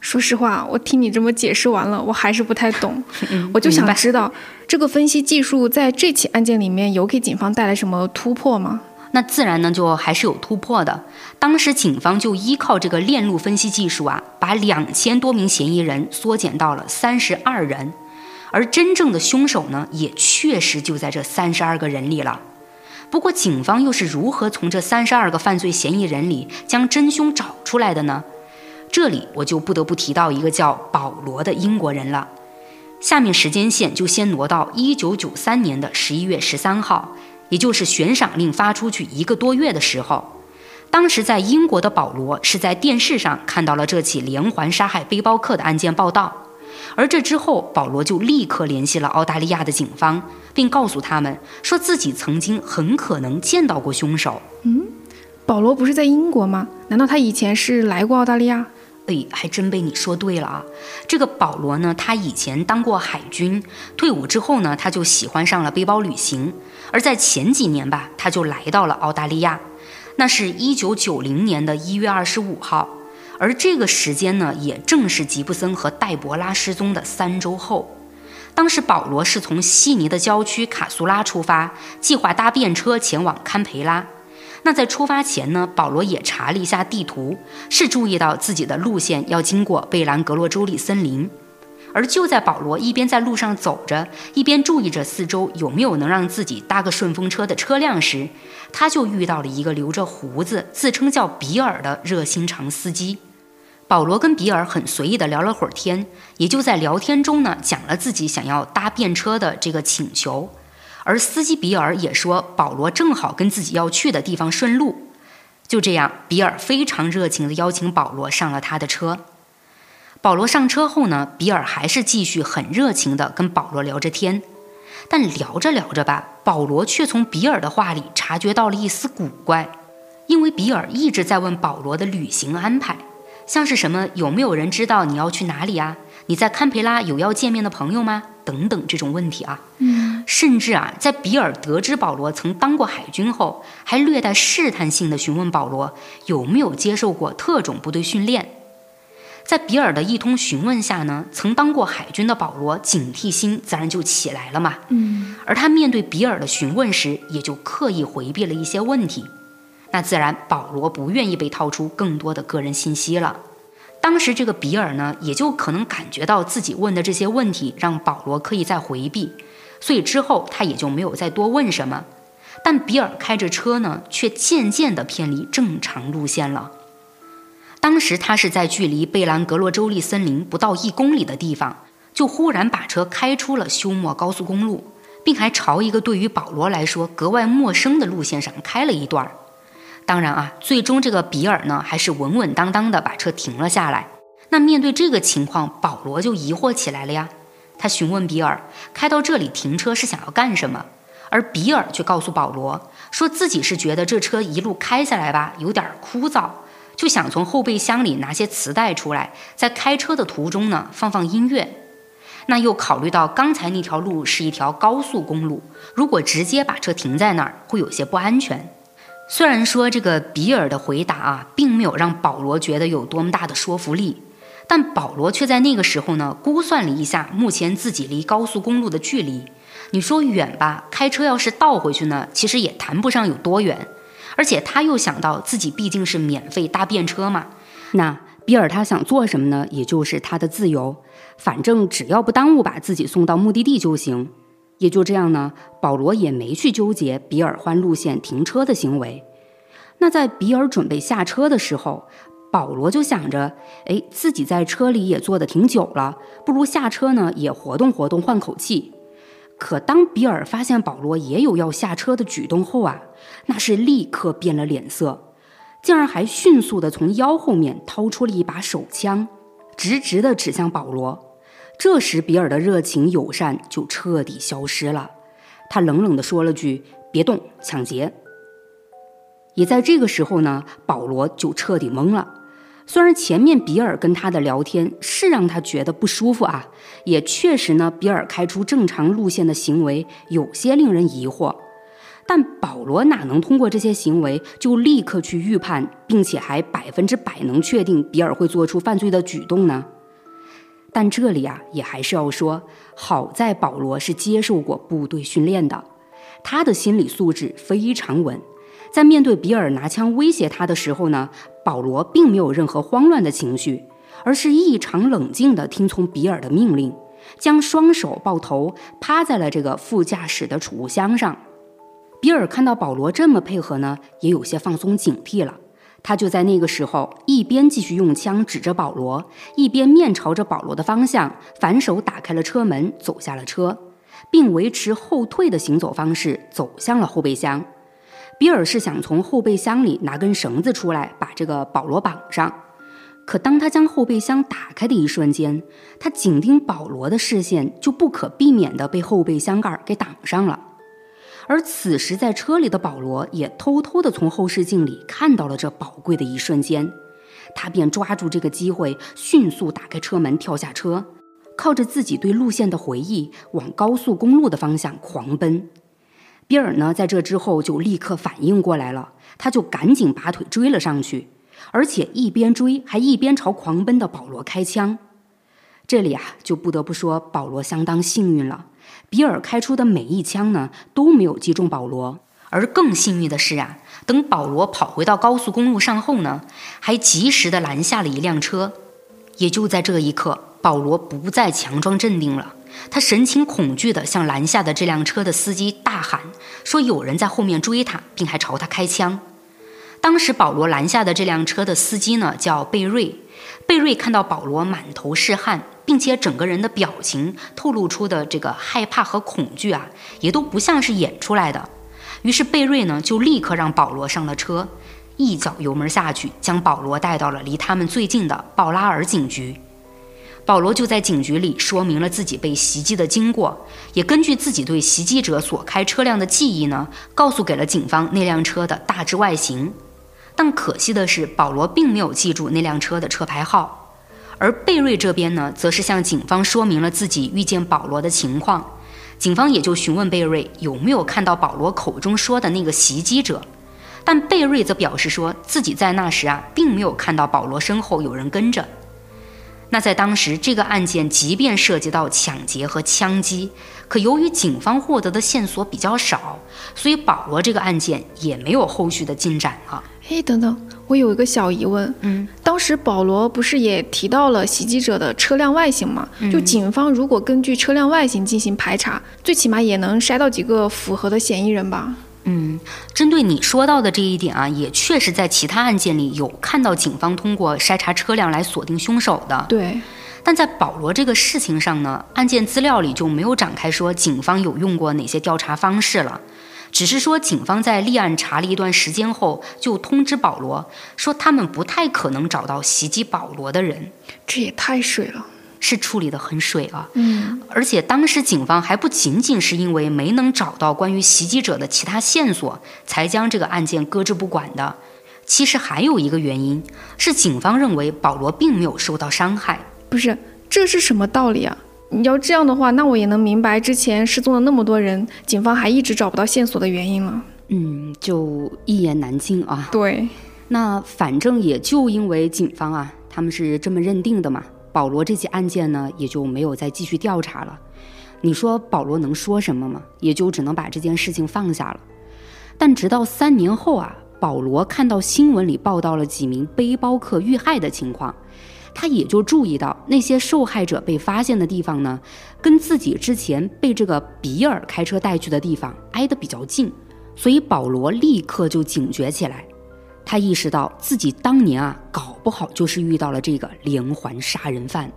说实话，我听你这么解释完了，我还是不太懂。我就想知道，这个分析技术在这起案件里面有给警方带来什么突破吗？那自然呢，就还是有突破的。当时警方就依靠这个链路分析技术啊，把两千多名嫌疑人缩减到了三十二人，而真正的凶手呢，也确实就在这三十二个人里了。不过，警方又是如何从这三十二个犯罪嫌疑人里将真凶找出来的呢？这里我就不得不提到一个叫保罗的英国人了。下面时间线就先挪到一九九三年的十一月十三号。也就是悬赏令发出去一个多月的时候，当时在英国的保罗是在电视上看到了这起连环杀害背包客的案件报道，而这之后，保罗就立刻联系了澳大利亚的警方，并告诉他们说自己曾经很可能见到过凶手。嗯，保罗不是在英国吗？难道他以前是来过澳大利亚？哎，还真被你说对了啊！这个保罗呢，他以前当过海军，退伍之后呢，他就喜欢上了背包旅行。而在前几年吧，他就来到了澳大利亚，那是一九九零年的一月二十五号。而这个时间呢，也正是吉布森和戴博拉失踪的三周后。当时保罗是从悉尼的郊区卡苏拉出发，计划搭便车前往堪培拉。那在出发前呢，保罗也查了一下地图，是注意到自己的路线要经过贝兰格洛州立森林。而就在保罗一边在路上走着，一边注意着四周有没有能让自己搭个顺风车的车辆时，他就遇到了一个留着胡子、自称叫比尔的热心肠司机。保罗跟比尔很随意的聊了会儿天，也就在聊天中呢，讲了自己想要搭便车的这个请求。而司机比尔也说，保罗正好跟自己要去的地方顺路。就这样，比尔非常热情地邀请保罗上了他的车。保罗上车后呢，比尔还是继续很热情地跟保罗聊着天。但聊着聊着吧，保罗却从比尔的话里察觉到了一丝古怪，因为比尔一直在问保罗的旅行安排，像是什么有没有人知道你要去哪里啊？你在堪培拉有要见面的朋友吗？等等这种问题啊。甚至啊，在比尔得知保罗曾当过海军后，还略带试探性的询问保罗有没有接受过特种部队训练。在比尔的一通询问下呢，曾当过海军的保罗警惕心自然就起来了嘛。嗯，而他面对比尔的询问时，也就刻意回避了一些问题。那自然，保罗不愿意被套出更多的个人信息了。当时这个比尔呢，也就可能感觉到自己问的这些问题让保罗刻意在回避。所以之后他也就没有再多问什么，但比尔开着车呢，却渐渐地偏离正常路线了。当时他是在距离贝兰格洛州立森林不到一公里的地方，就忽然把车开出了休谟高速公路，并还朝一个对于保罗来说格外陌生的路线上开了一段儿。当然啊，最终这个比尔呢，还是稳稳当当的把车停了下来。那面对这个情况，保罗就疑惑起来了呀。他询问比尔，开到这里停车是想要干什么？而比尔却告诉保罗，说自己是觉得这车一路开下来吧，有点枯燥，就想从后备箱里拿些磁带出来，在开车的途中呢放放音乐。那又考虑到刚才那条路是一条高速公路，如果直接把车停在那儿会有些不安全。虽然说这个比尔的回答啊，并没有让保罗觉得有多么大的说服力。但保罗却在那个时候呢，估算了一下目前自己离高速公路的距离。你说远吧，开车要是倒回去呢，其实也谈不上有多远。而且他又想到自己毕竟是免费搭便车嘛，那比尔他想做什么呢？也就是他的自由，反正只要不耽误把自己送到目的地就行。也就这样呢，保罗也没去纠结比尔换路线停车的行为。那在比尔准备下车的时候，保罗就想着，哎，自己在车里也坐的挺久了，不如下车呢也活动活动，换口气。可当比尔发现保罗也有要下车的举动后啊，那是立刻变了脸色，竟然还迅速的从腰后面掏出了一把手枪，直直的指向保罗。这时，比尔的热情友善就彻底消失了，他冷冷的说了句：“别动，抢劫。”也在这个时候呢，保罗就彻底懵了。虽然前面比尔跟他的聊天是让他觉得不舒服啊，也确实呢，比尔开出正常路线的行为有些令人疑惑，但保罗哪能通过这些行为就立刻去预判，并且还百分之百能确定比尔会做出犯罪的举动呢？但这里啊，也还是要说，好在保罗是接受过部队训练的，他的心理素质非常稳。在面对比尔拿枪威胁他的时候呢，保罗并没有任何慌乱的情绪，而是异常冷静地听从比尔的命令，将双手抱头，趴在了这个副驾驶的储物箱上。比尔看到保罗这么配合呢，也有些放松警惕了。他就在那个时候，一边继续用枪指着保罗，一边面朝着保罗的方向，反手打开了车门，走下了车，并维持后退的行走方式，走向了后备箱。比尔是想从后备箱里拿根绳子出来，把这个保罗绑上。可当他将后备箱打开的一瞬间，他紧盯保罗的视线就不可避免地被后备箱盖给挡上了。而此时在车里的保罗也偷偷地从后视镜里看到了这宝贵的一瞬间，他便抓住这个机会，迅速打开车门，跳下车，靠着自己对路线的回忆，往高速公路的方向狂奔。比尔呢，在这之后就立刻反应过来了，他就赶紧拔腿追了上去，而且一边追还一边朝狂奔的保罗开枪。这里啊，就不得不说保罗相当幸运了，比尔开出的每一枪呢都没有击中保罗。而更幸运的是啊，等保罗跑回到高速公路上后呢，还及时的拦下了一辆车。也就在这一刻，保罗不再强装镇定了。他神情恐惧地向拦下的这辆车的司机大喊，说有人在后面追他，并还朝他开枪。当时保罗拦下的这辆车的司机呢，叫贝瑞。贝瑞看到保罗满头是汗，并且整个人的表情透露出的这个害怕和恐惧啊，也都不像是演出来的。于是贝瑞呢，就立刻让保罗上了车，一脚油门下去，将保罗带到了离他们最近的鲍拉尔警局。保罗就在警局里说明了自己被袭击的经过，也根据自己对袭击者所开车辆的记忆呢，告诉给了警方那辆车的大致外形。但可惜的是，保罗并没有记住那辆车的车牌号。而贝瑞这边呢，则是向警方说明了自己遇见保罗的情况，警方也就询问贝瑞有没有看到保罗口中说的那个袭击者，但贝瑞则表示说自己在那时啊，并没有看到保罗身后有人跟着。那在当时，这个案件即便涉及到抢劫和枪击，可由于警方获得的线索比较少，所以保罗这个案件也没有后续的进展了。哎，等等，我有一个小疑问。嗯，当时保罗不是也提到了袭击者的车辆外形吗？就警方如果根据车辆外形进行排查，最起码也能筛到几个符合的嫌疑人吧？嗯，针对你说到的这一点啊，也确实在其他案件里有看到警方通过筛查车辆来锁定凶手的。对，但在保罗这个事情上呢，案件资料里就没有展开说警方有用过哪些调查方式了，只是说警方在立案查了一段时间后，就通知保罗说他们不太可能找到袭击保罗的人。这也太水了。是处理的很水啊，嗯，而且当时警方还不仅仅是因为没能找到关于袭击者的其他线索，才将这个案件搁置不管的。其实还有一个原因是，警方认为保罗并没有受到伤害。不是，这是什么道理啊？你要这样的话，那我也能明白之前失踪了那么多人，警方还一直找不到线索的原因了。嗯，就一言难尽啊。对，那反正也就因为警方啊，他们是这么认定的嘛。保罗这起案件呢，也就没有再继续调查了。你说保罗能说什么吗？也就只能把这件事情放下了。但直到三年后啊，保罗看到新闻里报道了几名背包客遇害的情况，他也就注意到那些受害者被发现的地方呢，跟自己之前被这个比尔开车带去的地方挨得比较近，所以保罗立刻就警觉起来。他意识到自己当年啊，搞不好就是遇到了这个连环杀人犯。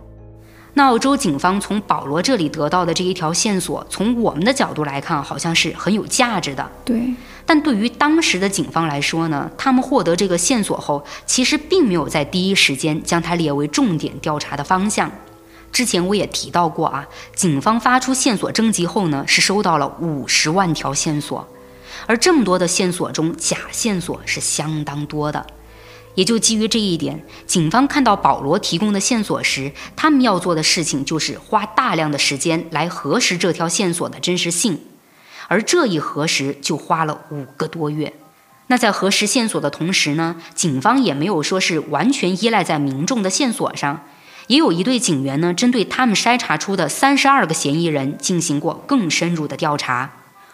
那澳洲警方从保罗这里得到的这一条线索，从我们的角度来看，好像是很有价值的。对，但对于当时的警方来说呢，他们获得这个线索后，其实并没有在第一时间将它列为重点调查的方向。之前我也提到过啊，警方发出线索征集后呢，是收到了五十万条线索。而这么多的线索中，假线索是相当多的，也就基于这一点，警方看到保罗提供的线索时，他们要做的事情就是花大量的时间来核实这条线索的真实性，而这一核实就花了五个多月。那在核实线索的同时呢，警方也没有说是完全依赖在民众的线索上，也有一队警员呢，针对他们筛查出的三十二个嫌疑人进行过更深入的调查。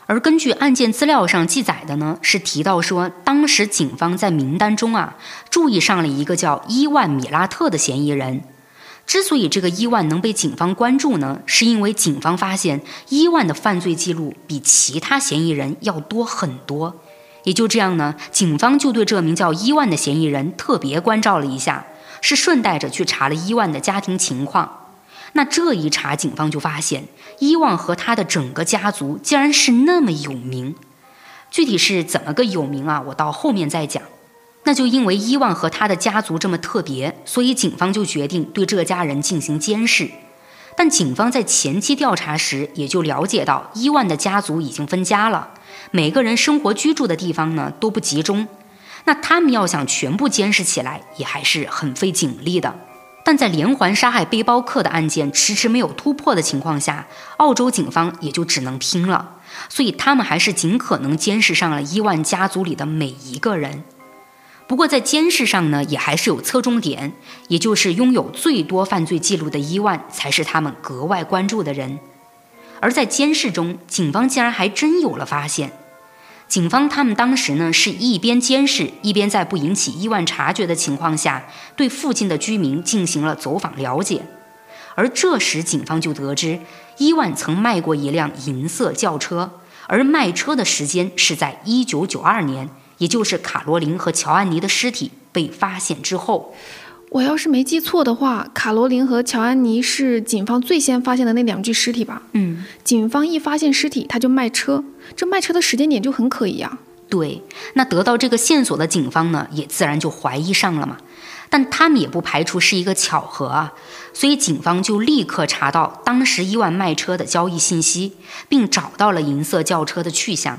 而根据案件资料上记载的呢，是提到说，当时警方在名单中啊，注意上了一个叫伊万米拉特的嫌疑人。之所以这个伊万能被警方关注呢，是因为警方发现伊万的犯罪记录比其他嫌疑人要多很多。也就这样呢，警方就对这名叫伊万的嫌疑人特别关照了一下，是顺带着去查了伊万的家庭情况。那这一查，警方就发现伊万和他的整个家族竟然是那么有名。具体是怎么个有名啊？我到后面再讲。那就因为伊万和他的家族这么特别，所以警方就决定对这家人进行监视。但警方在前期调查时，也就了解到伊万的家族已经分家了，每个人生活居住的地方呢都不集中。那他们要想全部监视起来，也还是很费警力的。但在连环杀害背包客的案件迟迟没有突破的情况下，澳洲警方也就只能拼了。所以他们还是尽可能监视上了伊万家族里的每一个人。不过在监视上呢，也还是有侧重点，也就是拥有最多犯罪记录的伊万才是他们格外关注的人。而在监视中，警方竟然还真有了发现。警方他们当时呢是一边监视，一边在不引起伊万察觉的情况下，对附近的居民进行了走访了解。而这时，警方就得知伊万曾卖过一辆银色轿车，而卖车的时间是在一九九二年，也就是卡罗琳和乔安妮的尸体被发现之后。我要是没记错的话，卡罗琳和乔安妮是警方最先发现的那两具尸体吧？嗯，警方一发现尸体，他就卖车，这卖车的时间点就很可疑啊。对，那得到这个线索的警方呢，也自然就怀疑上了嘛。但他们也不排除是一个巧合啊，所以警方就立刻查到当时伊万卖车的交易信息，并找到了银色轿车的去向。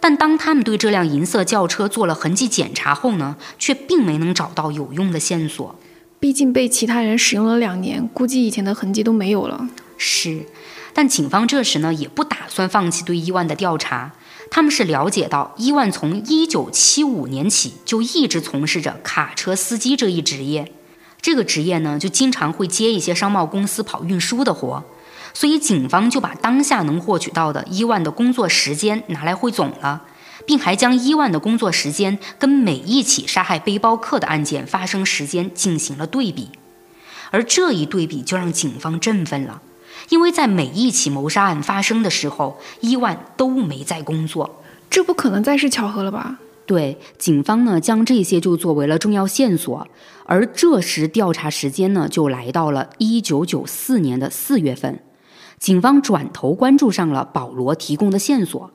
但当他们对这辆银色轿车做了痕迹检查后呢，却并没能找到有用的线索。毕竟被其他人使用了两年，估计以前的痕迹都没有了。是，但警方这时呢也不打算放弃对伊万的调查。他们是了解到伊万从1975年起就一直从事着卡车司机这一职业，这个职业呢就经常会接一些商贸公司跑运输的活。所以，警方就把当下能获取到的伊万的工作时间拿来汇总了，并还将伊万的工作时间跟每一起杀害背包客的案件发生时间进行了对比。而这一对比就让警方振奋了，因为在每一起谋杀案发生的时候，伊万都没在工作。这不可能再是巧合了吧？对，警方呢将这些就作为了重要线索。而这时调查时间呢就来到了一九九四年的四月份。警方转头关注上了保罗提供的线索，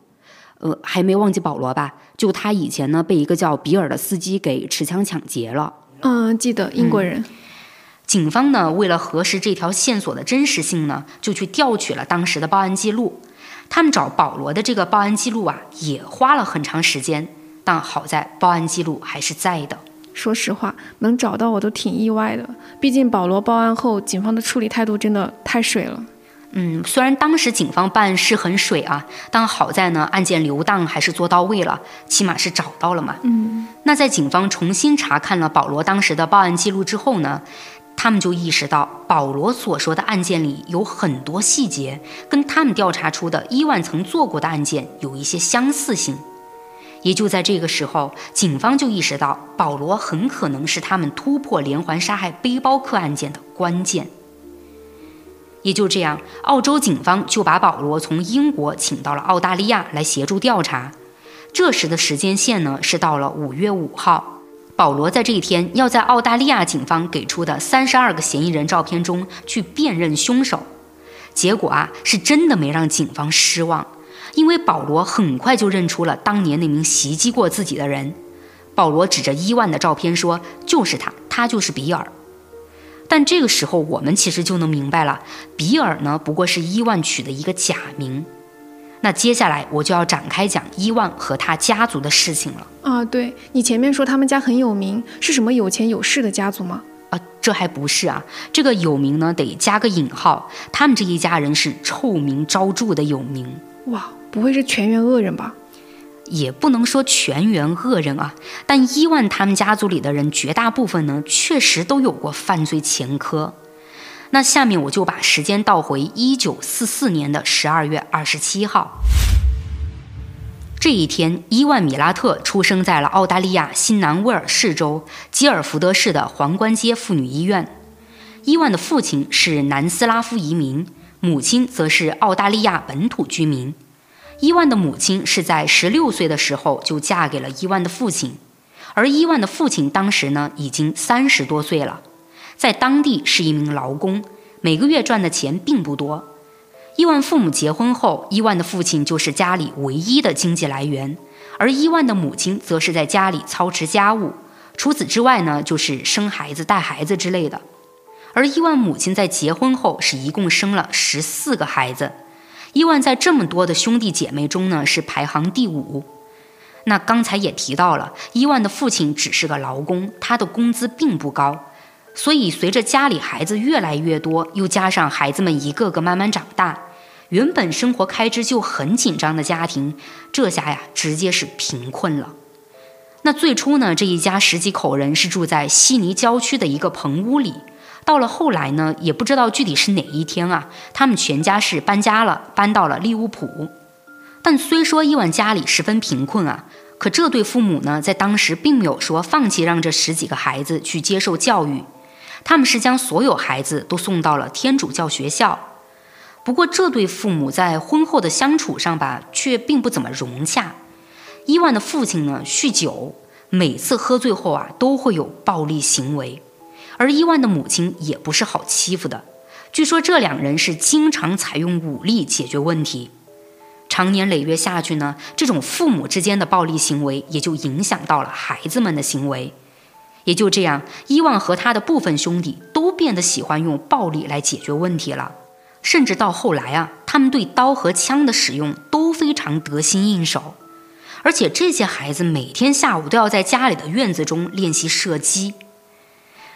呃，还没忘记保罗吧？就他以前呢被一个叫比尔的司机给持枪抢劫了。嗯，记得英国人。警方呢为了核实这条线索的真实性呢，就去调取了当时的报案记录。他们找保罗的这个报案记录啊，也花了很长时间，但好在报案记录还是在的。说实话，能找到我都挺意外的，毕竟保罗报案后，警方的处理态度真的太水了。嗯，虽然当时警方办事很水啊，但好在呢，案件留档还是做到位了，起码是找到了嘛。嗯，那在警方重新查看了保罗当时的报案记录之后呢，他们就意识到保罗所说的案件里有很多细节跟他们调查出的伊万曾做过的案件有一些相似性。也就在这个时候，警方就意识到保罗很可能是他们突破连环杀害背包客案件的关键。也就这样，澳洲警方就把保罗从英国请到了澳大利亚来协助调查。这时的时间线呢，是到了五月五号。保罗在这一天要在澳大利亚警方给出的三十二个嫌疑人照片中去辨认凶手。结果啊，是真的没让警方失望，因为保罗很快就认出了当年那名袭击过自己的人。保罗指着伊万的照片说：“就是他，他就是比尔。”但这个时候，我们其实就能明白了，比尔呢不过是伊万取的一个假名。那接下来我就要展开讲伊万和他家族的事情了。啊，对你前面说他们家很有名，是什么有钱有势的家族吗？啊，这还不是啊，这个有名呢得加个引号，他们这一家人是臭名昭著的有名。哇，不会是全员恶人吧？也不能说全员恶人啊，但伊万他们家族里的人绝大部分呢，确实都有过犯罪前科。那下面我就把时间倒回一九四四年的十二月二十七号。这一天，伊万米拉特出生在了澳大利亚新南威尔士州基尔福德市的皇冠街妇女医院。伊万的父亲是南斯拉夫移民，母亲则是澳大利亚本土居民。伊万的母亲是在十六岁的时候就嫁给了伊万的父亲，而伊万的父亲当时呢已经三十多岁了，在当地是一名劳工，每个月赚的钱并不多。伊万父母结婚后，伊万的父亲就是家里唯一的经济来源，而伊万的母亲则是在家里操持家务，除此之外呢就是生孩子、带孩子之类的。而伊万母亲在结婚后是一共生了十四个孩子。伊万在这么多的兄弟姐妹中呢，是排行第五。那刚才也提到了，伊万的父亲只是个劳工，他的工资并不高。所以，随着家里孩子越来越多，又加上孩子们一个个慢慢长大，原本生活开支就很紧张的家庭，这下呀，直接是贫困了。那最初呢，这一家十几口人是住在悉尼郊区的一个棚屋里。到了后来呢，也不知道具体是哪一天啊，他们全家是搬家了，搬到了利物浦。但虽说伊万家里十分贫困啊，可这对父母呢，在当时并没有说放弃让这十几个孩子去接受教育，他们是将所有孩子都送到了天主教学校。不过这对父母在婚后的相处上吧，却并不怎么融洽。伊万的父亲呢，酗酒，每次喝醉后啊，都会有暴力行为。而伊万的母亲也不是好欺负的，据说这两人是经常采用武力解决问题，长年累月下去呢，这种父母之间的暴力行为也就影响到了孩子们的行为，也就这样，伊万和他的部分兄弟都变得喜欢用暴力来解决问题了，甚至到后来啊，他们对刀和枪的使用都非常得心应手，而且这些孩子每天下午都要在家里的院子中练习射击。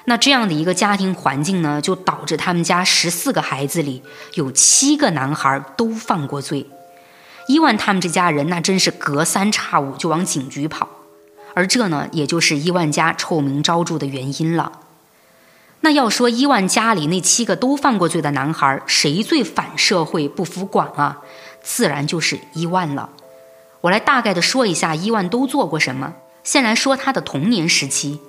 那这样的一个家庭环境呢，就导致他们家十四个孩子里有七个男孩都犯过罪。伊万他们这家人那真是隔三差五就往警局跑，而这呢，也就是伊万家臭名昭著的原因了。那要说伊万家里那七个都犯过罪的男孩，谁最反社会不服管啊？自然就是伊万了。我来大概的说一下伊万都做过什么。先来说他的童年时期。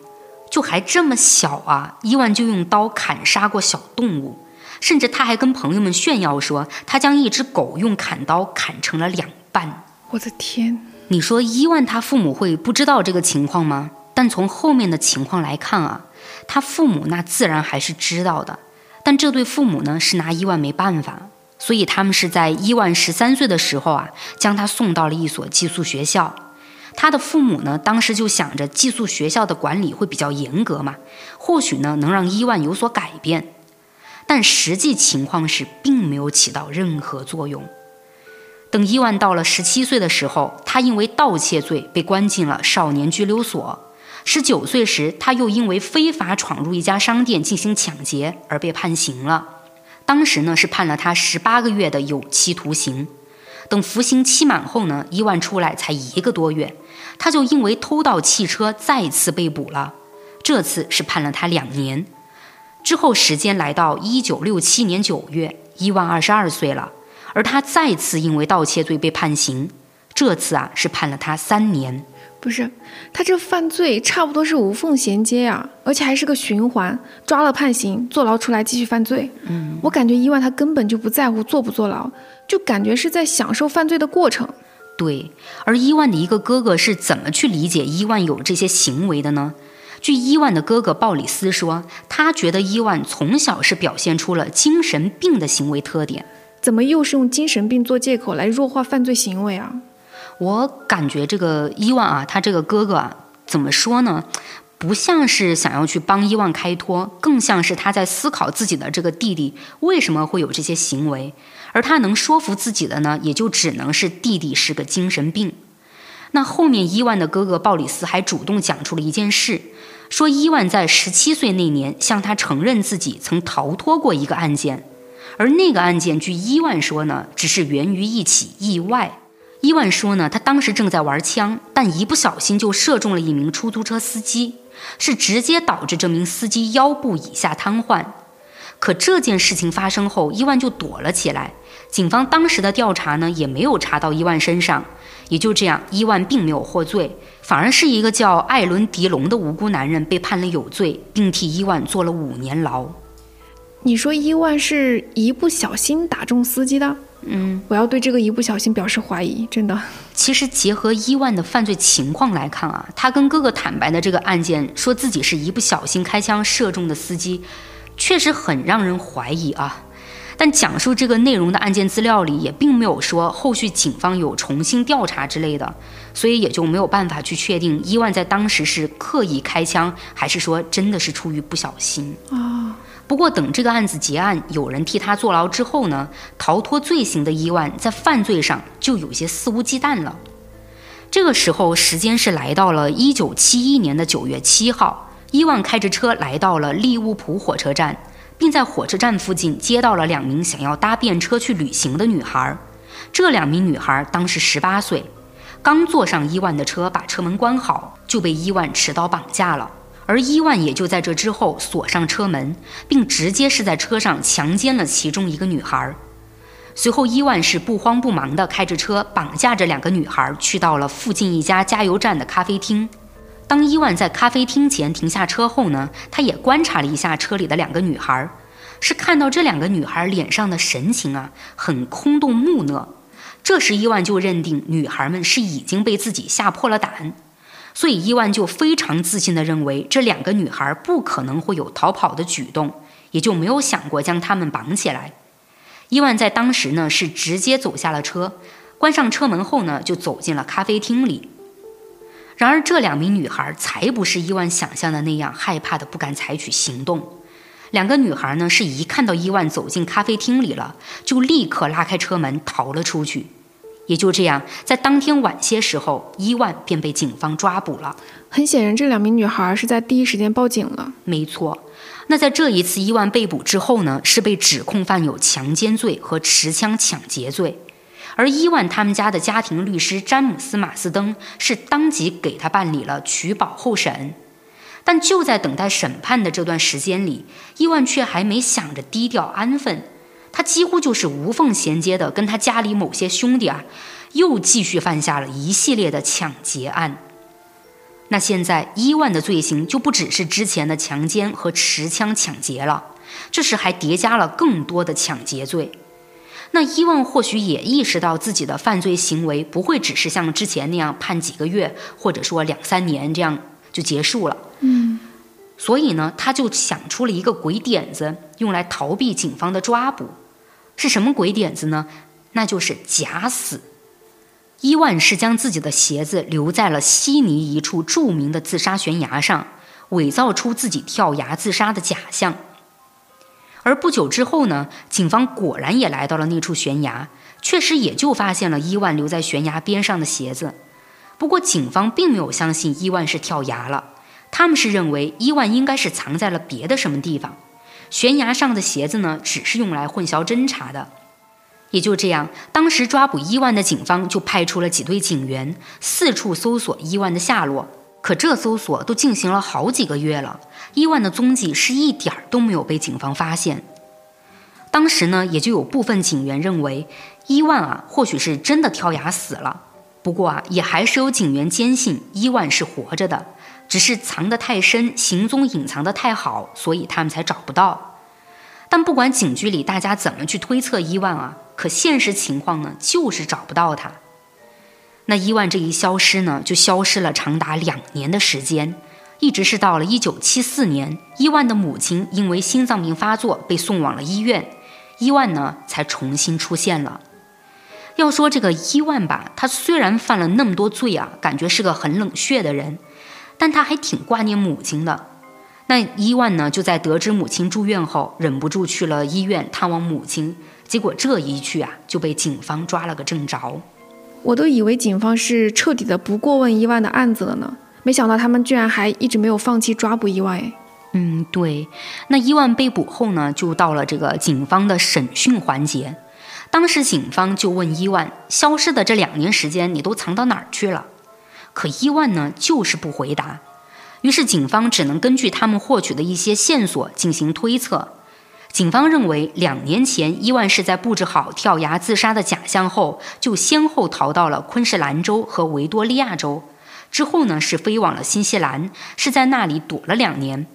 就还这么小啊！伊万就用刀砍杀过小动物，甚至他还跟朋友们炫耀说，他将一只狗用砍刀砍成了两半。我的天！你说伊万他父母会不知道这个情况吗？但从后面的情况来看啊，他父母那自然还是知道的。但这对父母呢，是拿伊万没办法，所以他们是在伊万十三岁的时候啊，将他送到了一所寄宿学校。他的父母呢，当时就想着寄宿学校的管理会比较严格嘛，或许呢能让伊万有所改变，但实际情况是并没有起到任何作用。等伊万到了十七岁的时候，他因为盗窃罪被关进了少年拘留所；十九岁时，他又因为非法闯入一家商店进行抢劫而被判刑了，当时呢是判了他十八个月的有期徒刑。等服刑期满后呢，伊万出来才一个多月。他就因为偷盗汽车再次被捕了，这次是判了他两年。之后时间来到一九六七年九月，伊万二十二岁了，而他再次因为盗窃罪被判刑。这次啊是判了他三年。不是，他这犯罪差不多是无缝衔接啊，而且还是个循环，抓了判刑，坐牢出来继续犯罪。嗯，我感觉伊万他根本就不在乎坐不坐牢，就感觉是在享受犯罪的过程。对，而伊万的一个哥哥是怎么去理解伊万有这些行为的呢？据伊万的哥哥鲍里斯说，他觉得伊万从小是表现出了精神病的行为特点。怎么又是用精神病做借口来弱化犯罪行为啊？我感觉这个伊万啊，他这个哥哥啊，怎么说呢？不像是想要去帮伊万开脱，更像是他在思考自己的这个弟弟为什么会有这些行为，而他能说服自己的呢，也就只能是弟弟是个精神病。那后面伊万的哥哥鲍里斯还主动讲出了一件事，说伊万在十七岁那年向他承认自己曾逃脱过一个案件，而那个案件据伊万说呢，只是源于一起意外。伊万说呢，他当时正在玩枪，但一不小心就射中了一名出租车司机，是直接导致这名司机腰部以下瘫痪。可这件事情发生后，伊万就躲了起来。警方当时的调查呢，也没有查到伊万身上。也就这样，伊万并没有获罪，反而是一个叫艾伦·迪龙的无辜男人被判了有罪，并替伊万坐了五年牢。你说伊万是一不小心打中司机的？嗯，我要对这个一不小心表示怀疑，真的。其实结合伊万的犯罪情况来看啊，他跟哥哥坦白的这个案件，说自己是一不小心开枪射中的司机，确实很让人怀疑啊。但讲述这个内容的案件资料里也并没有说后续警方有重新调查之类的，所以也就没有办法去确定伊万在当时是刻意开枪，还是说真的是出于不小心啊。不过，等这个案子结案，有人替他坐牢之后呢，逃脱罪行的伊万在犯罪上就有些肆无忌惮了。这个时候，时间是来到了一九七一年的九月七号，伊万开着车来到了利物浦火车站，并在火车站附近接到了两名想要搭便车去旅行的女孩。这两名女孩当时十八岁，刚坐上伊万的车，把车门关好，就被伊万持刀绑架了。而伊万也就在这之后锁上车门，并直接是在车上强奸了其中一个女孩。随后，伊万是不慌不忙地开着车绑架着两个女孩，去到了附近一家加油站的咖啡厅。当伊万在咖啡厅前停下车后呢，他也观察了一下车里的两个女孩，是看到这两个女孩脸上的神情啊，很空洞木讷。这时，伊万就认定女孩们是已经被自己吓破了胆。所以伊万就非常自信地认为这两个女孩不可能会有逃跑的举动，也就没有想过将她们绑起来。伊万在当时呢是直接走下了车，关上车门后呢就走进了咖啡厅里。然而这两名女孩才不是伊万想象的那样害怕的不敢采取行动。两个女孩呢是一看到伊万走进咖啡厅里了，就立刻拉开车门逃了出去。也就这样，在当天晚些时候，伊万便被警方抓捕了。很显然，这两名女孩是在第一时间报警了。没错。那在这一次伊万被捕之后呢，是被指控犯有强奸罪和持枪抢劫罪。而伊万他们家的家庭律师詹姆斯·马斯登是当即给他办理了取保候审。但就在等待审判的这段时间里，伊万却还没想着低调安分。他几乎就是无缝衔接的，跟他家里某些兄弟啊，又继续犯下了一系列的抢劫案。那现在伊万的罪行就不只是之前的强奸和持枪抢劫了，这时还叠加了更多的抢劫罪。那伊万或许也意识到自己的犯罪行为不会只是像之前那样判几个月，或者说两三年这样就结束了。嗯，所以呢，他就想出了一个鬼点子，用来逃避警方的抓捕。是什么鬼点子呢？那就是假死。伊万是将自己的鞋子留在了悉尼一处著名的自杀悬崖上，伪造出自己跳崖自杀的假象。而不久之后呢，警方果然也来到了那处悬崖，确实也就发现了伊万留在悬崖边上的鞋子。不过，警方并没有相信伊万是跳崖了，他们是认为伊万应该是藏在了别的什么地方。悬崖上的鞋子呢，只是用来混淆侦查的。也就这样，当时抓捕伊万的警方就派出了几队警员，四处搜索伊万的下落。可这搜索都进行了好几个月了，伊万的踪迹是一点儿都没有被警方发现。当时呢，也就有部分警员认为，伊万啊，或许是真的跳崖死了。不过啊，也还是有警员坚信伊万是活着的，只是藏得太深，行踪隐藏得太好，所以他们才找不到。但不管警局里大家怎么去推测伊万啊，可现实情况呢，就是找不到他。那伊万这一消失呢，就消失了长达两年的时间，一直是到了一九七四年，伊万的母亲因为心脏病发作被送往了医院，伊万呢才重新出现了。要说这个伊万吧，他虽然犯了那么多罪啊，感觉是个很冷血的人，但他还挺挂念母亲的。那伊万呢，就在得知母亲住院后，忍不住去了医院探望母亲。结果这一去啊，就被警方抓了个正着。我都以为警方是彻底的不过问伊万的案子了呢，没想到他们居然还一直没有放弃抓捕伊万。嗯，对。那伊万被捕后呢，就到了这个警方的审讯环节。当时警方就问伊万：“消失的这两年时间，你都藏到哪儿去了？”可伊万呢，就是不回答。于是警方只能根据他们获取的一些线索进行推测。警方认为，两年前伊万是在布置好跳崖自杀的假象后，就先后逃到了昆士兰州和维多利亚州，之后呢是飞往了新西兰，是在那里躲了两年。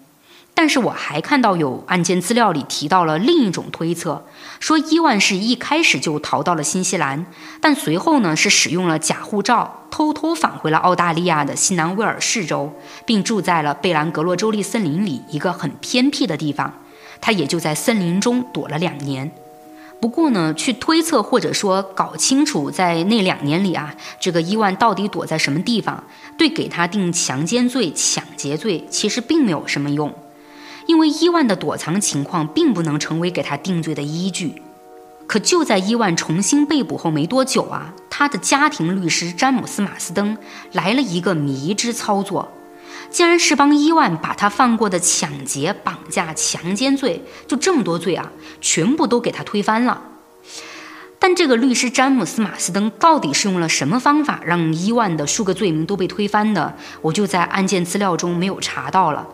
但是我还看到有案件资料里提到了另一种推测，说伊万是一开始就逃到了新西兰，但随后呢是使用了假护照，偷偷返回了澳大利亚的西南威尔士州，并住在了贝兰格洛州立森林里一个很偏僻的地方，他也就在森林中躲了两年。不过呢，去推测或者说搞清楚在那两年里啊，这个伊万到底躲在什么地方，对给他定强奸罪、抢劫罪其实并没有什么用。因为伊万的躲藏情况并不能成为给他定罪的依据，可就在伊万重新被捕后没多久啊，他的家庭律师詹姆斯·马斯登来了一个迷之操作，竟然是帮伊万把他犯过的抢劫、绑架、强奸罪，就这么多罪啊，全部都给他推翻了。但这个律师詹姆斯·马斯登到底是用了什么方法让伊万的数个罪名都被推翻的？我就在案件资料中没有查到了。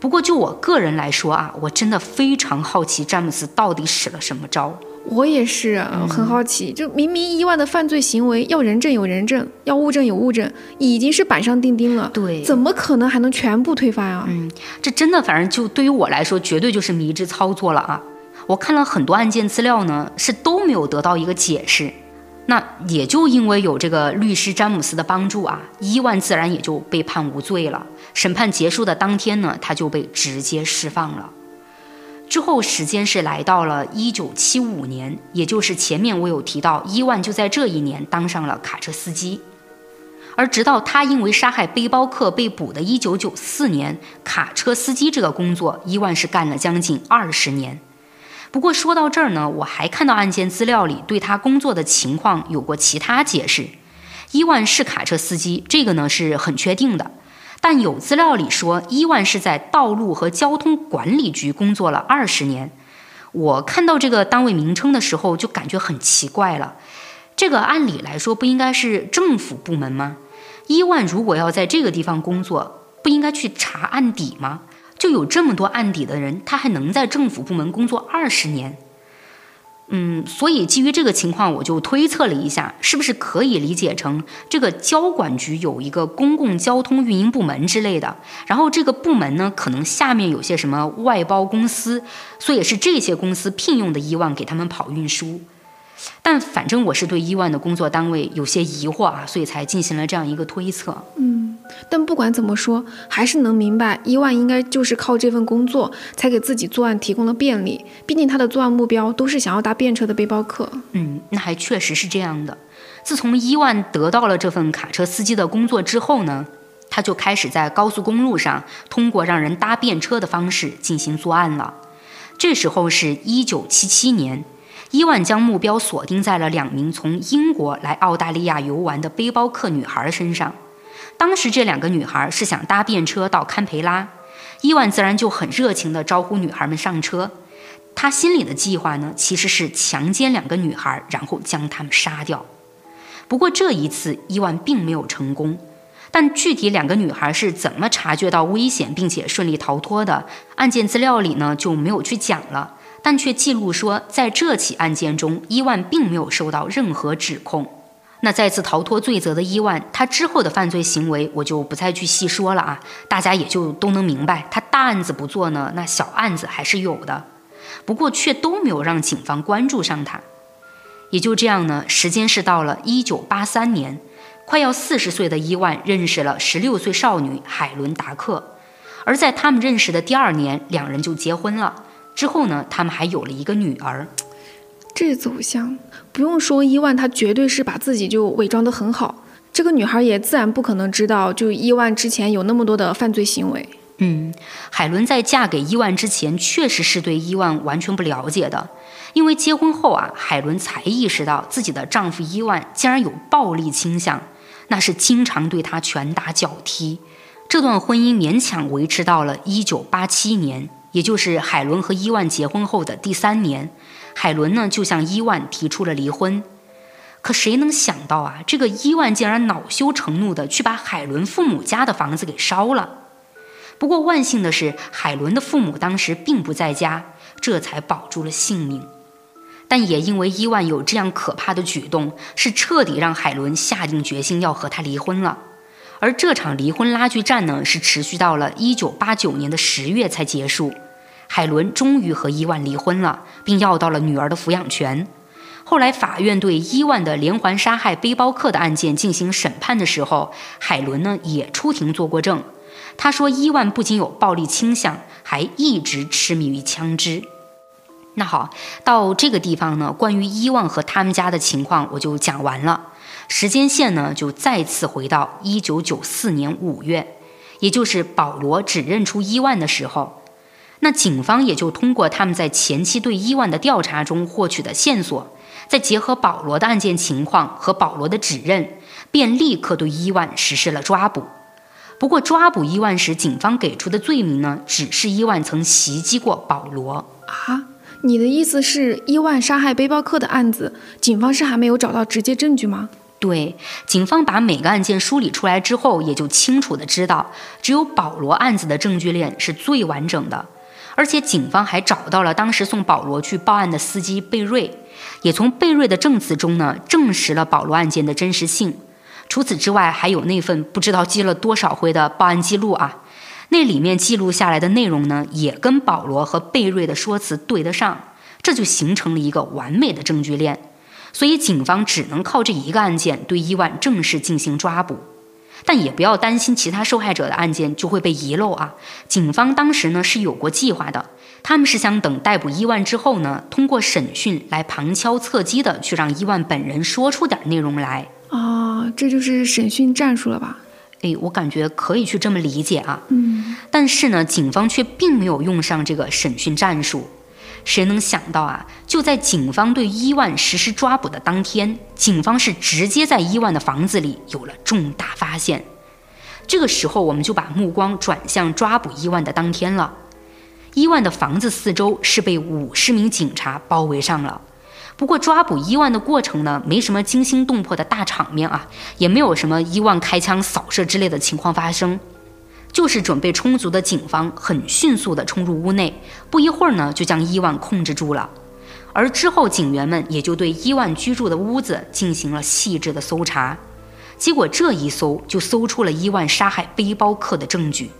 不过，就我个人来说啊，我真的非常好奇詹姆斯到底使了什么招。我也是很好奇，就明明伊万的犯罪行为要人证有人证，要物证有物证，已经是板上钉钉了。对，怎么可能还能全部推翻啊？嗯，这真的，反正就对于我来说，绝对就是迷之操作了啊！我看了很多案件资料呢，是都没有得到一个解释。那也就因为有这个律师詹姆斯的帮助啊，伊万自然也就被判无罪了。审判结束的当天呢，他就被直接释放了。之后时间是来到了一九七五年，也就是前面我有提到，伊万就在这一年当上了卡车司机。而直到他因为杀害背包客被捕的一九九四年，卡车司机这个工作，伊万是干了将近二十年。不过说到这儿呢，我还看到案件资料里对他工作的情况有过其他解释。伊万是卡车司机，这个呢是很确定的。但有资料里说，伊万是在道路和交通管理局工作了二十年。我看到这个单位名称的时候，就感觉很奇怪了。这个按理来说不应该是政府部门吗？伊万如果要在这个地方工作，不应该去查案底吗？就有这么多案底的人，他还能在政府部门工作二十年？嗯，所以基于这个情况，我就推测了一下，是不是可以理解成这个交管局有一个公共交通运营部门之类的，然后这个部门呢，可能下面有些什么外包公司，所以是这些公司聘用的伊万给他们跑运输。但反正我是对伊万的工作单位有些疑惑啊，所以才进行了这样一个推测。嗯，但不管怎么说，还是能明白伊万应该就是靠这份工作才给自己作案提供了便利。毕竟他的作案目标都是想要搭便车的背包客。嗯，那还确实是这样的。自从伊万得到了这份卡车司机的工作之后呢，他就开始在高速公路上通过让人搭便车的方式进行作案了。这时候是一九七七年。伊万将目标锁定在了两名从英国来澳大利亚游玩的背包客女孩身上。当时这两个女孩是想搭便车到堪培拉，伊万自然就很热情地招呼女孩们上车。他心里的计划呢，其实是强奸两个女孩，然后将她们杀掉。不过这一次伊万并没有成功。但具体两个女孩是怎么察觉到危险并且顺利逃脱的，案件资料里呢就没有去讲了。但却记录说，在这起案件中，伊万并没有受到任何指控。那再次逃脱罪责的伊万，他之后的犯罪行为我就不再去细说了啊，大家也就都能明白，他大案子不做呢，那小案子还是有的，不过却都没有让警方关注上他。也就这样呢，时间是到了一九八三年，快要四十岁的伊万认识了十六岁少女海伦达克，而在他们认识的第二年，两人就结婚了。之后呢，他们还有了一个女儿。这走向不用说，伊万他绝对是把自己就伪装得很好。这个女孩也自然不可能知道，就伊万之前有那么多的犯罪行为。嗯，海伦在嫁给伊万之前，确实是对伊万完全不了解的。因为结婚后啊，海伦才意识到自己的丈夫伊万竟然有暴力倾向，那是经常对她拳打脚踢。这段婚姻勉强维持到了一九八七年，也就是海伦和伊万结婚后的第三年。海伦呢，就向伊万提出了离婚，可谁能想到啊，这个伊万竟然恼羞成怒的去把海伦父母家的房子给烧了。不过万幸的是，海伦的父母当时并不在家，这才保住了性命。但也因为伊万有这样可怕的举动，是彻底让海伦下定决心要和他离婚了。而这场离婚拉锯战呢，是持续到了一九八九年的十月才结束。海伦终于和伊万离婚了，并要到了女儿的抚养权。后来，法院对伊万的连环杀害背包客的案件进行审判的时候，海伦呢也出庭做过证。他说，伊万不仅有暴力倾向，还一直痴迷于枪支。那好，到这个地方呢，关于伊万和他们家的情况我就讲完了。时间线呢，就再次回到一九九四年五月，也就是保罗指认出伊万的时候。那警方也就通过他们在前期对伊万的调查中获取的线索，再结合保罗的案件情况和保罗的指认，便立刻对伊万实施了抓捕。不过抓捕伊万时，警方给出的罪名呢，只是伊万曾袭击过保罗啊。你的意思是，伊万杀害背包客的案子，警方是还没有找到直接证据吗？对，警方把每个案件梳理出来之后，也就清楚的知道，只有保罗案子的证据链是最完整的。而且警方还找到了当时送保罗去报案的司机贝瑞，也从贝瑞的证词中呢证实了保罗案件的真实性。除此之外，还有那份不知道记了多少回的报案记录啊，那里面记录下来的内容呢也跟保罗和贝瑞的说辞对得上，这就形成了一个完美的证据链。所以警方只能靠这一个案件对伊万正式进行抓捕。但也不要担心其他受害者的案件就会被遗漏啊！警方当时呢是有过计划的，他们是想等逮捕伊万之后呢，通过审讯来旁敲侧击的去让伊万本人说出点内容来啊，这就是审讯战术了吧？哎，我感觉可以去这么理解啊。嗯，但是呢，警方却并没有用上这个审讯战术。谁能想到啊？就在警方对伊万实施抓捕的当天，警方是直接在伊万的房子里有了重大发现。这个时候，我们就把目光转向抓捕伊万的当天了。伊万的房子四周是被五十名警察包围上了。不过，抓捕伊万的过程呢，没什么惊心动魄的大场面啊，也没有什么伊万开枪扫射之类的情况发生。就是准备充足的警方很迅速地冲入屋内，不一会儿呢，就将伊万控制住了。而之后，警员们也就对伊万居住的屋子进行了细致的搜查。结果这一搜就搜出了伊万杀害背包客的证据。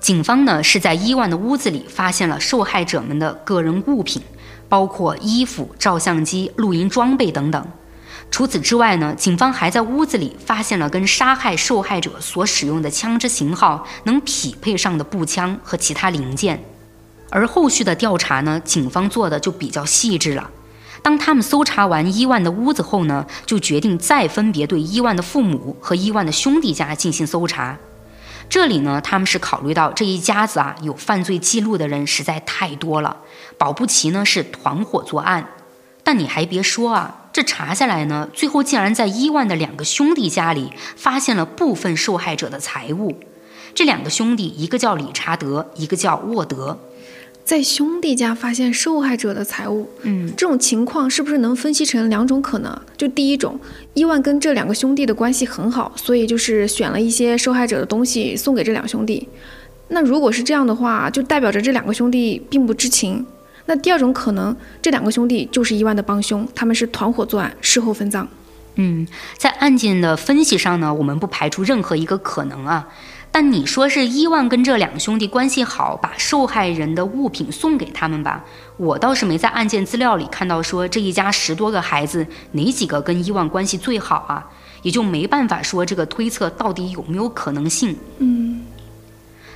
警方呢是在伊万的屋子里发现了受害者们的个人物品，包括衣服、照相机、露营装备等等。除此之外呢，警方还在屋子里发现了跟杀害受害者所使用的枪支型号能匹配上的步枪和其他零件。而后续的调查呢，警方做的就比较细致了。当他们搜查完伊万的屋子后呢，就决定再分别对伊万的父母和伊万的兄弟家进行搜查。这里呢，他们是考虑到这一家子啊有犯罪记录的人实在太多了，保不齐呢是团伙作案。但你还别说啊。这查下来呢，最后竟然在伊万的两个兄弟家里发现了部分受害者的财物。这两个兄弟，一个叫理查德，一个叫沃德，在兄弟家发现受害者的财物。嗯，这种情况是不是能分析成两种可能？就第一种，伊万跟这两个兄弟的关系很好，所以就是选了一些受害者的东西送给这两兄弟。那如果是这样的话，就代表着这两个兄弟并不知情。那第二种可能，这两个兄弟就是伊万的帮凶，他们是团伙作案，事后分赃。嗯，在案件的分析上呢，我们不排除任何一个可能啊。但你说是伊万跟这两兄弟关系好，把受害人的物品送给他们吧？我倒是没在案件资料里看到说这一家十多个孩子哪几个跟伊万关系最好啊，也就没办法说这个推测到底有没有可能性。嗯，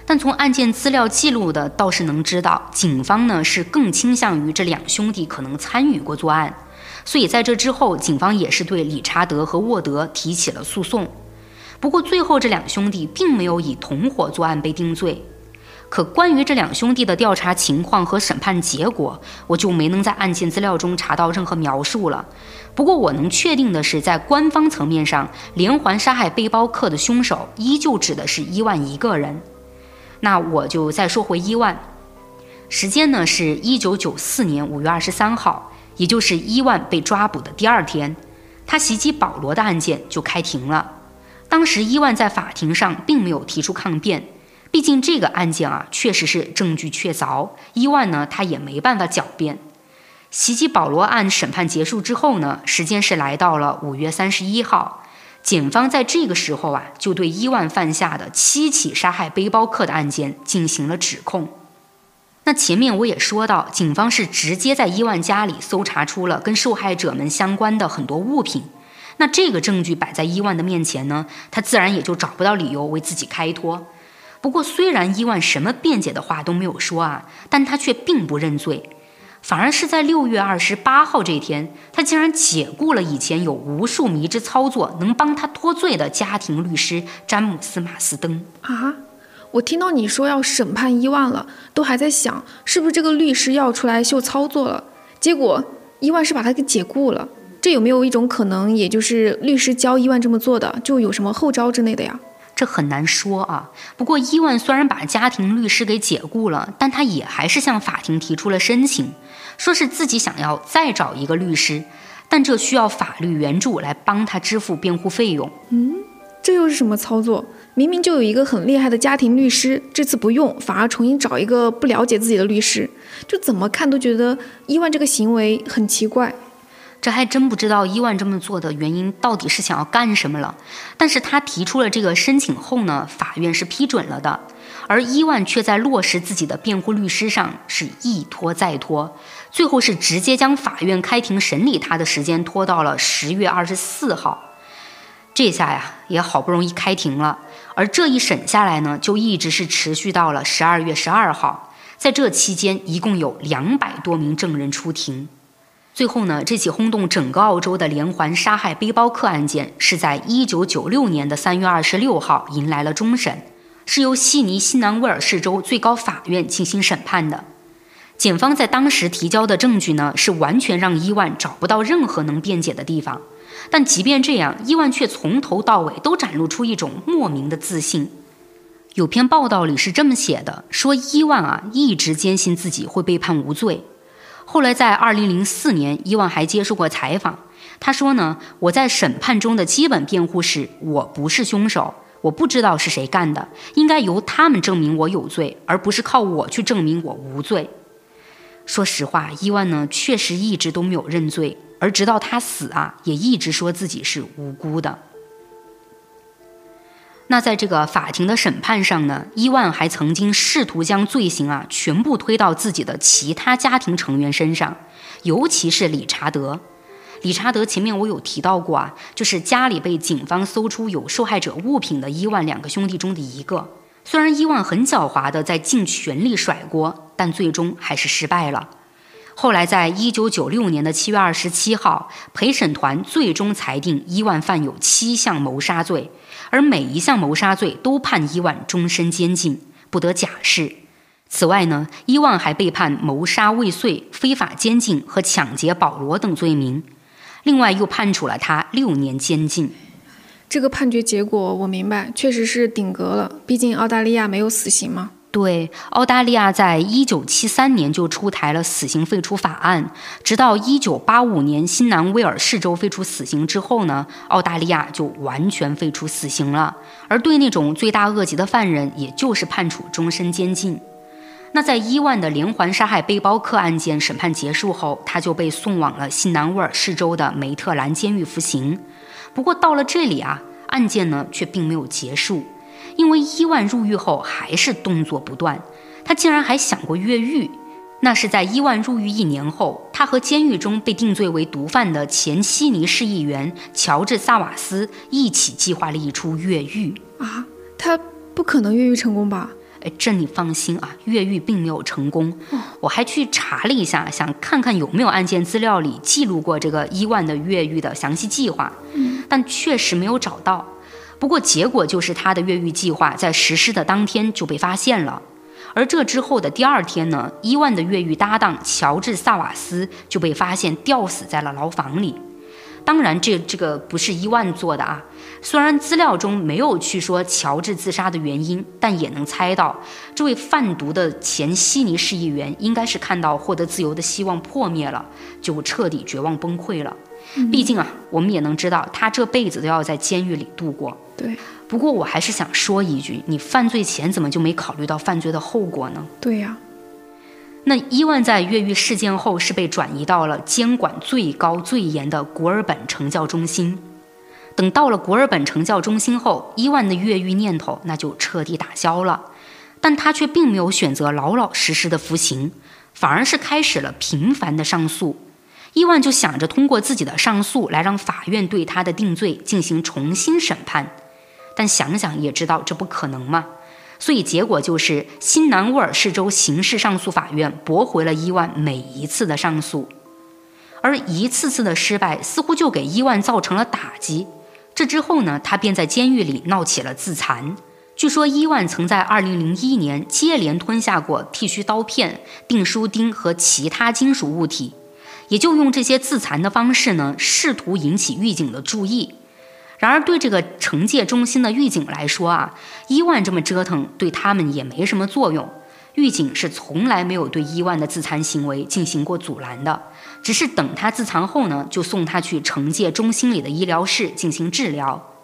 但从案件资料记录的倒是能知道，警方呢是更倾向于这两兄弟可能参与过作案，所以在这之后，警方也是对理查德和沃德提起了诉讼。不过最后这两兄弟并没有以同伙作案被定罪，可关于这两兄弟的调查情况和审判结果，我就没能在案件资料中查到任何描述了。不过我能确定的是，在官方层面上，连环杀害背包客的凶手依旧指的是伊万一个人。那我就再说回伊万，时间呢是一九九四年五月二十三号，也就是伊万被抓捕的第二天，他袭击保罗的案件就开庭了。当时伊万在法庭上并没有提出抗辩，毕竟这个案件啊确实是证据确凿，伊万呢他也没办法狡辩。袭击保罗案审判结束之后呢，时间是来到了五月三十一号，警方在这个时候啊就对伊万犯下的七起杀害背包客的案件进行了指控。那前面我也说到，警方是直接在伊万家里搜查出了跟受害者们相关的很多物品。那这个证据摆在伊万的面前呢，他自然也就找不到理由为自己开脱。不过，虽然伊万什么辩解的话都没有说啊，但他却并不认罪，反而是在六月二十八号这天，他竟然解雇了以前有无数迷之操作能帮他脱罪的家庭律师詹姆斯·马斯登啊！我听到你说要审判伊万了，都还在想是不是这个律师要出来秀操作了，结果伊万是把他给解雇了。这有没有一种可能，也就是律师教伊万这么做的，就有什么后招之类的呀？这很难说啊。不过伊万虽然把家庭律师给解雇了，但他也还是向法庭提出了申请，说是自己想要再找一个律师，但这需要法律援助来帮他支付辩护费用。嗯，这又是什么操作？明明就有一个很厉害的家庭律师，这次不用，反而重新找一个不了解自己的律师，就怎么看都觉得伊万这个行为很奇怪。这还真不知道伊万这么做的原因到底是想要干什么了。但是他提出了这个申请后呢，法院是批准了的。而伊万却在落实自己的辩护律师上是一拖再拖，最后是直接将法院开庭审理他的时间拖到了十月二十四号。这下呀，也好不容易开庭了。而这一审下来呢，就一直是持续到了十二月十二号。在这期间，一共有两百多名证人出庭。最后呢，这起轰动整个澳洲的连环杀害背包客案件，是在一九九六年的三月二十六号迎来了终审，是由悉尼新南威尔士州最高法院进行审判的。检方在当时提交的证据呢，是完全让伊万找不到任何能辩解的地方。但即便这样，伊万却从头到尾都展露出一种莫名的自信。有篇报道里是这么写的：说伊万啊，一直坚信自己会被判无罪。后来，在二零零四年，伊万还接受过采访。他说呢：“我在审判中的基本辩护是，我不是凶手，我不知道是谁干的，应该由他们证明我有罪，而不是靠我去证明我无罪。”说实话，伊万呢，确实一直都没有认罪，而直到他死啊，也一直说自己是无辜的。那在这个法庭的审判上呢，伊万还曾经试图将罪行啊全部推到自己的其他家庭成员身上，尤其是理查德。理查德前面我有提到过啊，就是家里被警方搜出有受害者物品的伊万两个兄弟中的一个。虽然伊万很狡猾地在尽全力甩锅，但最终还是失败了。后来在一九九六年的七月二十七号，陪审团最终裁定伊万犯有七项谋杀罪。而每一项谋杀罪都判伊万终身监禁，不得假释。此外呢，伊万还被判谋杀未遂、非法监禁和抢劫保罗等罪名，另外又判处了他六年监禁。这个判决结果我明白，确实是顶格了。毕竟澳大利亚没有死刑嘛。对，澳大利亚在一九七三年就出台了死刑废除法案，直到一九八五年新南威尔士州废除死刑之后呢，澳大利亚就完全废除死刑了，而对那种罪大恶极的犯人，也就是判处终身监禁。那在伊万的连环杀害背包客案件审判结束后，他就被送往了新南威尔士州的梅特兰监狱服刑。不过到了这里啊，案件呢却并没有结束，因为伊万入狱后还是动作不断，他竟然还想过越狱。那是在伊万入狱一年后，他和监狱中被定罪为毒贩的前悉尼市议员乔治·萨瓦斯一起计划了一出越狱啊！他不可能越狱成功吧？哎，这你放心啊，越狱并没有成功。我还去查了一下，想看看有没有案件资料里记录过这个伊万的越狱的详细计划，但确实没有找到。不过结果就是他的越狱计划在实施的当天就被发现了。而这之后的第二天呢，伊万的越狱搭档乔治·萨瓦斯就被发现吊死在了牢房里。当然，这这个不是伊万做的啊。虽然资料中没有去说乔治自杀的原因，但也能猜到，这位贩毒的前悉尼市议员应该是看到获得自由的希望破灭了，就彻底绝望崩溃了。毕竟啊，我们也能知道，他这辈子都要在监狱里度过。对。不过我还是想说一句，你犯罪前怎么就没考虑到犯罪的后果呢？对呀。那伊万在越狱事件后是被转移到了监管最高最严的古尔本惩教中心。等到了古尔本惩教中心后，伊万的越狱念头那就彻底打消了。但他却并没有选择老老实实的服刑，反而是开始了频繁的上诉。伊万就想着通过自己的上诉来让法院对他的定罪进行重新审判。但想想也知道这不可能嘛，所以结果就是新南威尔士州刑事上诉法院驳回了伊万每一次的上诉，而一次次的失败似乎就给伊万造成了打击。这之后呢，他便在监狱里闹起了自残。据说伊万曾在2001年接连吞下过剃须刀片、订书钉和其他金属物体，也就用这些自残的方式呢，试图引起狱警的注意。然而，对这个惩戒中心的狱警来说啊，伊万这么折腾对他们也没什么作用。狱警是从来没有对伊万的自残行为进行过阻拦的，只是等他自残后呢，就送他去惩戒中心里的医疗室进行治疗。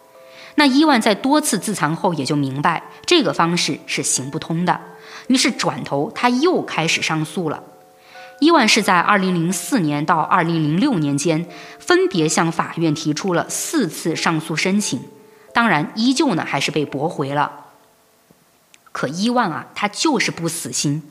那伊万在多次自残后也就明白这个方式是行不通的，于是转头他又开始上诉了。伊万是在2004年到2006年间，分别向法院提出了四次上诉申请，当然依旧呢还是被驳回了。可伊万啊，他就是不死心。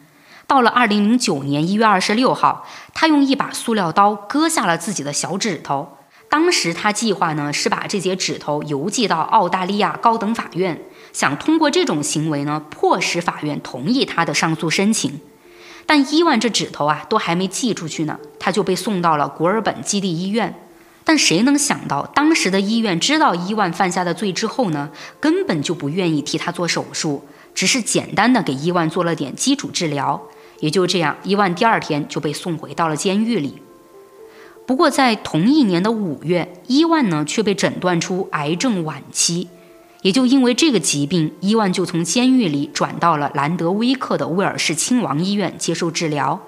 到了2009年1月26号，他用一把塑料刀割下了自己的小指头。当时他计划呢是把这节指头邮寄到澳大利亚高等法院，想通过这种行为呢迫使法院同意他的上诉申请。但伊万这指头啊，都还没寄出去呢，他就被送到了古尔本基地医院。但谁能想到，当时的医院知道伊万犯下的罪之后呢，根本就不愿意替他做手术，只是简单的给伊万做了点基础治疗。也就这样，伊万第二天就被送回到了监狱里。不过在同一年的五月，伊万呢却被诊断出癌症晚期。也就因为这个疾病，伊万就从监狱里转到了兰德威克的威尔士亲王医院接受治疗。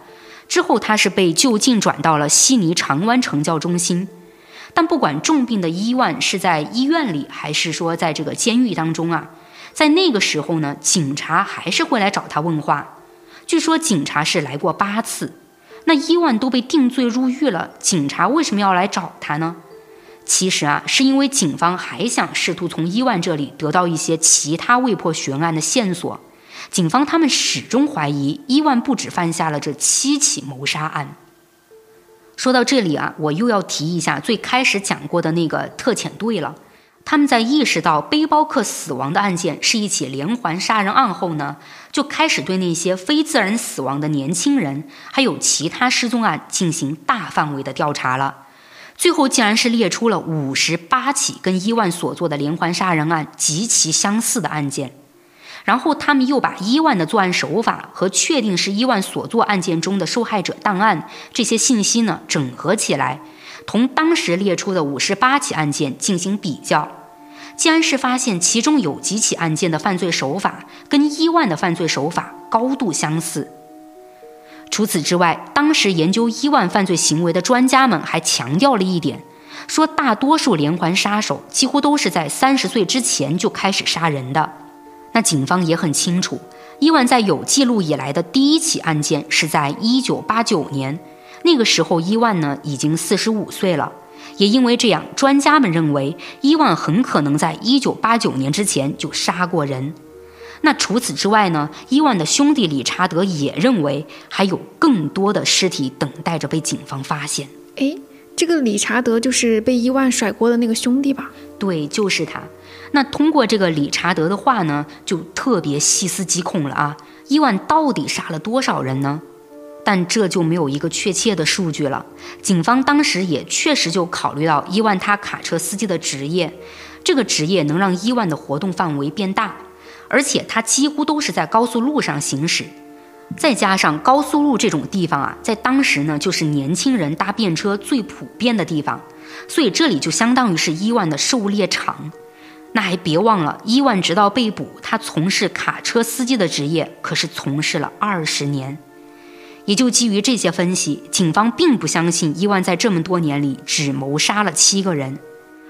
之后，他是被就近转到了悉尼长湾成教中心。但不管重病的伊万是在医院里，还是说在这个监狱当中啊，在那个时候呢，警察还是会来找他问话。据说警察是来过八次。那伊万都被定罪入狱了，警察为什么要来找他呢？其实啊，是因为警方还想试图从伊万这里得到一些其他未破悬案的线索。警方他们始终怀疑伊万不止犯下了这七起谋杀案。说到这里啊，我又要提一下最开始讲过的那个特遣队了。他们在意识到背包客死亡的案件是一起连环杀人案后呢，就开始对那些非自然死亡的年轻人，还有其他失踪案进行大范围的调查了。最后竟然是列出了五十八起跟伊万所做的连环杀人案极其相似的案件，然后他们又把伊万的作案手法和确定是伊万所做案件中的受害者档案这些信息呢整合起来，同当时列出的五十八起案件进行比较，竟然是发现其中有几起案件的犯罪手法跟伊万的犯罪手法高度相似。除此之外，当时研究伊万犯罪行为的专家们还强调了一点，说大多数连环杀手几乎都是在三十岁之前就开始杀人的。那警方也很清楚，伊万在有记录以来的第一起案件是在一九八九年，那个时候伊万呢已经四十五岁了。也因为这样，专家们认为伊万很可能在一九八九年之前就杀过人。那除此之外呢？伊万的兄弟理查德也认为还有更多的尸体等待着被警方发现。诶，这个理查德就是被伊万甩锅的那个兄弟吧？对，就是他。那通过这个理查德的话呢，就特别细思极恐了啊！伊万到底杀了多少人呢？但这就没有一个确切的数据了。警方当时也确实就考虑到伊万他卡车司机的职业，这个职业能让伊万的活动范围变大。而且他几乎都是在高速路上行驶，再加上高速路这种地方啊，在当时呢就是年轻人搭便车最普遍的地方，所以这里就相当于是伊万的狩猎场。那还别忘了，伊万直到被捕，他从事卡车司机的职业可是从事了二十年。也就基于这些分析，警方并不相信伊万在这么多年里只谋杀了七个人。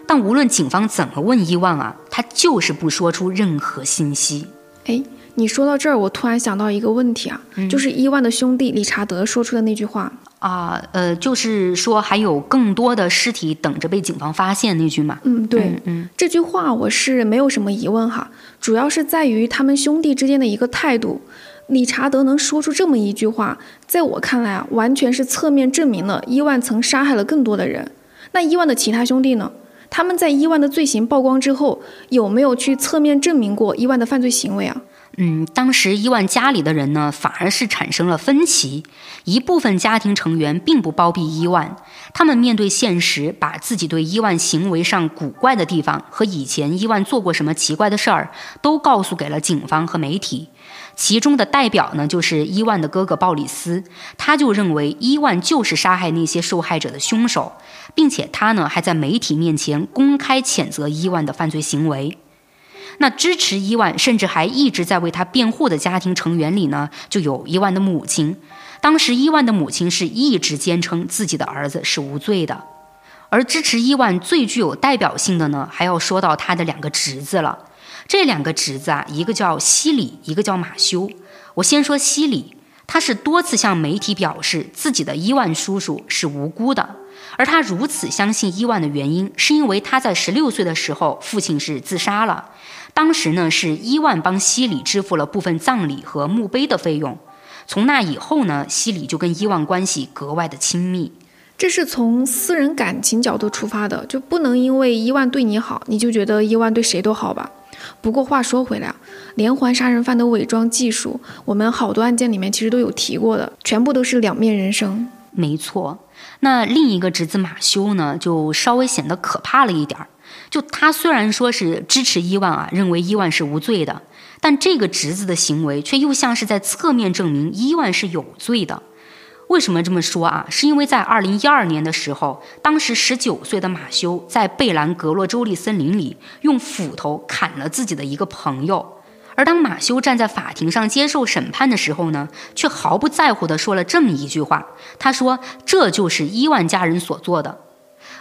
但无论警方怎么问伊万啊，他就是不说出任何信息。哎，你说到这儿，我突然想到一个问题啊，就是伊万的兄弟理查德说出的那句话啊，呃，就是说还有更多的尸体等着被警方发现那句嘛。嗯，对，嗯，这句话我是没有什么疑问哈，主要是在于他们兄弟之间的一个态度。理查德能说出这么一句话，在我看来啊，完全是侧面证明了伊万曾杀害了更多的人。那伊万的其他兄弟呢？他们在伊万的罪行曝光之后，有没有去侧面证明过伊万的犯罪行为啊？嗯，当时伊万家里的人呢，反而是产生了分歧。一部分家庭成员并不包庇伊万，他们面对现实，把自己对伊万行为上古怪的地方和以前伊万做过什么奇怪的事儿，都告诉给了警方和媒体。其中的代表呢，就是伊万的哥哥鲍里斯，他就认为伊万就是杀害那些受害者的凶手，并且他呢还在媒体面前公开谴责伊万的犯罪行为。那支持伊万，甚至还一直在为他辩护的家庭成员里呢，就有伊万的母亲。当时伊万的母亲是一直坚称自己的儿子是无罪的，而支持伊万最具有代表性的呢，还要说到他的两个侄子了。这两个侄子啊，一个叫西里，一个叫马修。我先说西里，他是多次向媒体表示自己的伊万叔叔是无辜的，而他如此相信伊万的原因，是因为他在十六岁的时候父亲是自杀了，当时呢是伊万帮西里支付了部分葬礼和墓碑的费用。从那以后呢，西里就跟伊万关系格外的亲密。这是从私人感情角度出发的，就不能因为伊万对你好，你就觉得伊万对谁都好吧？不过话说回来啊，连环杀人犯的伪装技术，我们好多案件里面其实都有提过的，全部都是两面人生。没错，那另一个侄子马修呢，就稍微显得可怕了一点儿。就他虽然说是支持伊万啊，认为伊万是无罪的，但这个侄子的行为却又像是在侧面证明伊万是有罪的。为什么这么说啊？是因为在二零一二年的时候，当时十九岁的马修在贝兰格洛州立森林里用斧头砍了自己的一个朋友，而当马修站在法庭上接受审判的时候呢，却毫不在乎地说了这么一句话：“他说这就是伊万家人所做的。”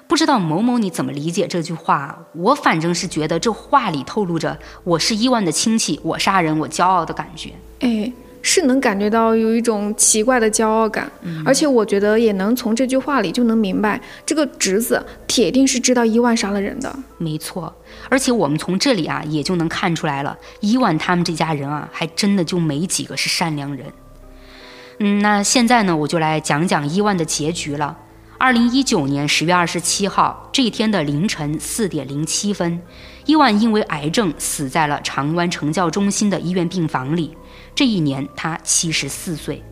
不知道某某你怎么理解这句话？我反正是觉得这话里透露着我是伊万的亲戚，我杀人我骄傲的感觉。哎。是能感觉到有一种奇怪的骄傲感，而且我觉得也能从这句话里就能明白，这个侄子铁定是知道伊万杀了人的。没错，而且我们从这里啊也就能看出来了，伊万他们这家人啊还真的就没几个是善良人。嗯，那现在呢，我就来讲讲伊万的结局了。二零一九年十月二十七号这一天的凌晨四点零七分，伊万因为癌症死在了长湾成教中心的医院病房里。这一年他七十四岁，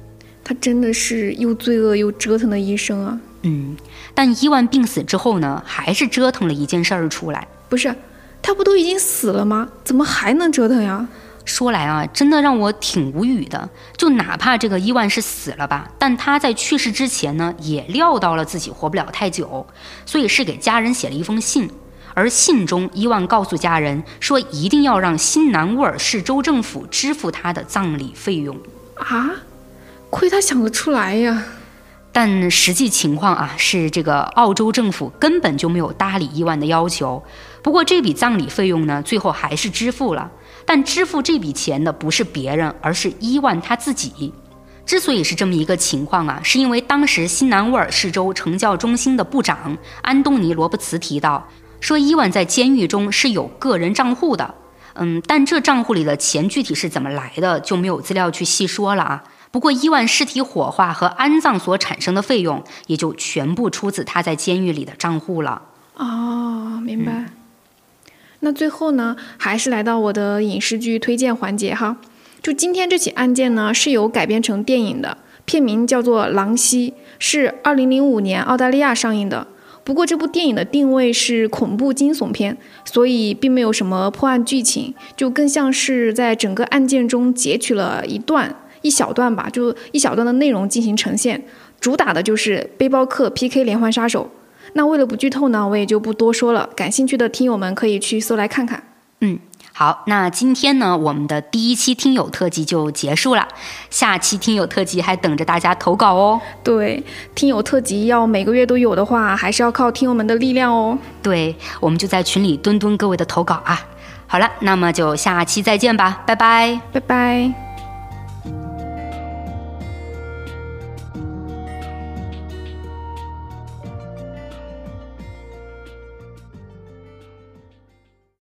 他真的是又罪恶又折腾的一生啊。嗯，但伊万病死之后呢，还是折腾了一件事儿出来。不是，他不都已经死了吗？怎么还能折腾呀？说来啊，真的让我挺无语的。就哪怕这个伊万是死了吧，但他在去世之前呢，也料到了自己活不了太久，所以是给家人写了一封信。而信中，伊万告诉家人说，一定要让新南威尔士州政府支付他的葬礼费用啊！亏他想得出来呀！但实际情况啊，是这个澳洲政府根本就没有搭理伊万的要求。不过这笔葬礼费用呢，最后还是支付了。但支付这笔钱的不是别人，而是伊万他自己。之所以是这么一个情况啊，是因为当时新南威尔士州惩教中心的部长安东尼·罗伯茨提到，说伊万在监狱中是有个人账户的。嗯，但这账户里的钱具体是怎么来的，就没有资料去细说了啊。不过伊万尸体火化和安葬所产生的费用，也就全部出自他在监狱里的账户了。哦，明白。那最后呢，还是来到我的影视剧推荐环节哈。就今天这起案件呢，是有改编成电影的，片名叫做《狼溪》，是二零零五年澳大利亚上映的。不过这部电影的定位是恐怖惊悚片，所以并没有什么破案剧情，就更像是在整个案件中截取了一段、一小段吧，就一小段的内容进行呈现。主打的就是背包客 PK 连环杀手。那为了不剧透呢，我也就不多说了。感兴趣的听友们可以去搜来看看。嗯。好，那今天呢，我们的第一期听友特辑就结束了，下期听友特辑还等着大家投稿哦。对，听友特辑要每个月都有的话，还是要靠听友们的力量哦。对，我们就在群里蹲蹲各位的投稿啊。好了，那么就下期再见吧，拜拜，拜拜。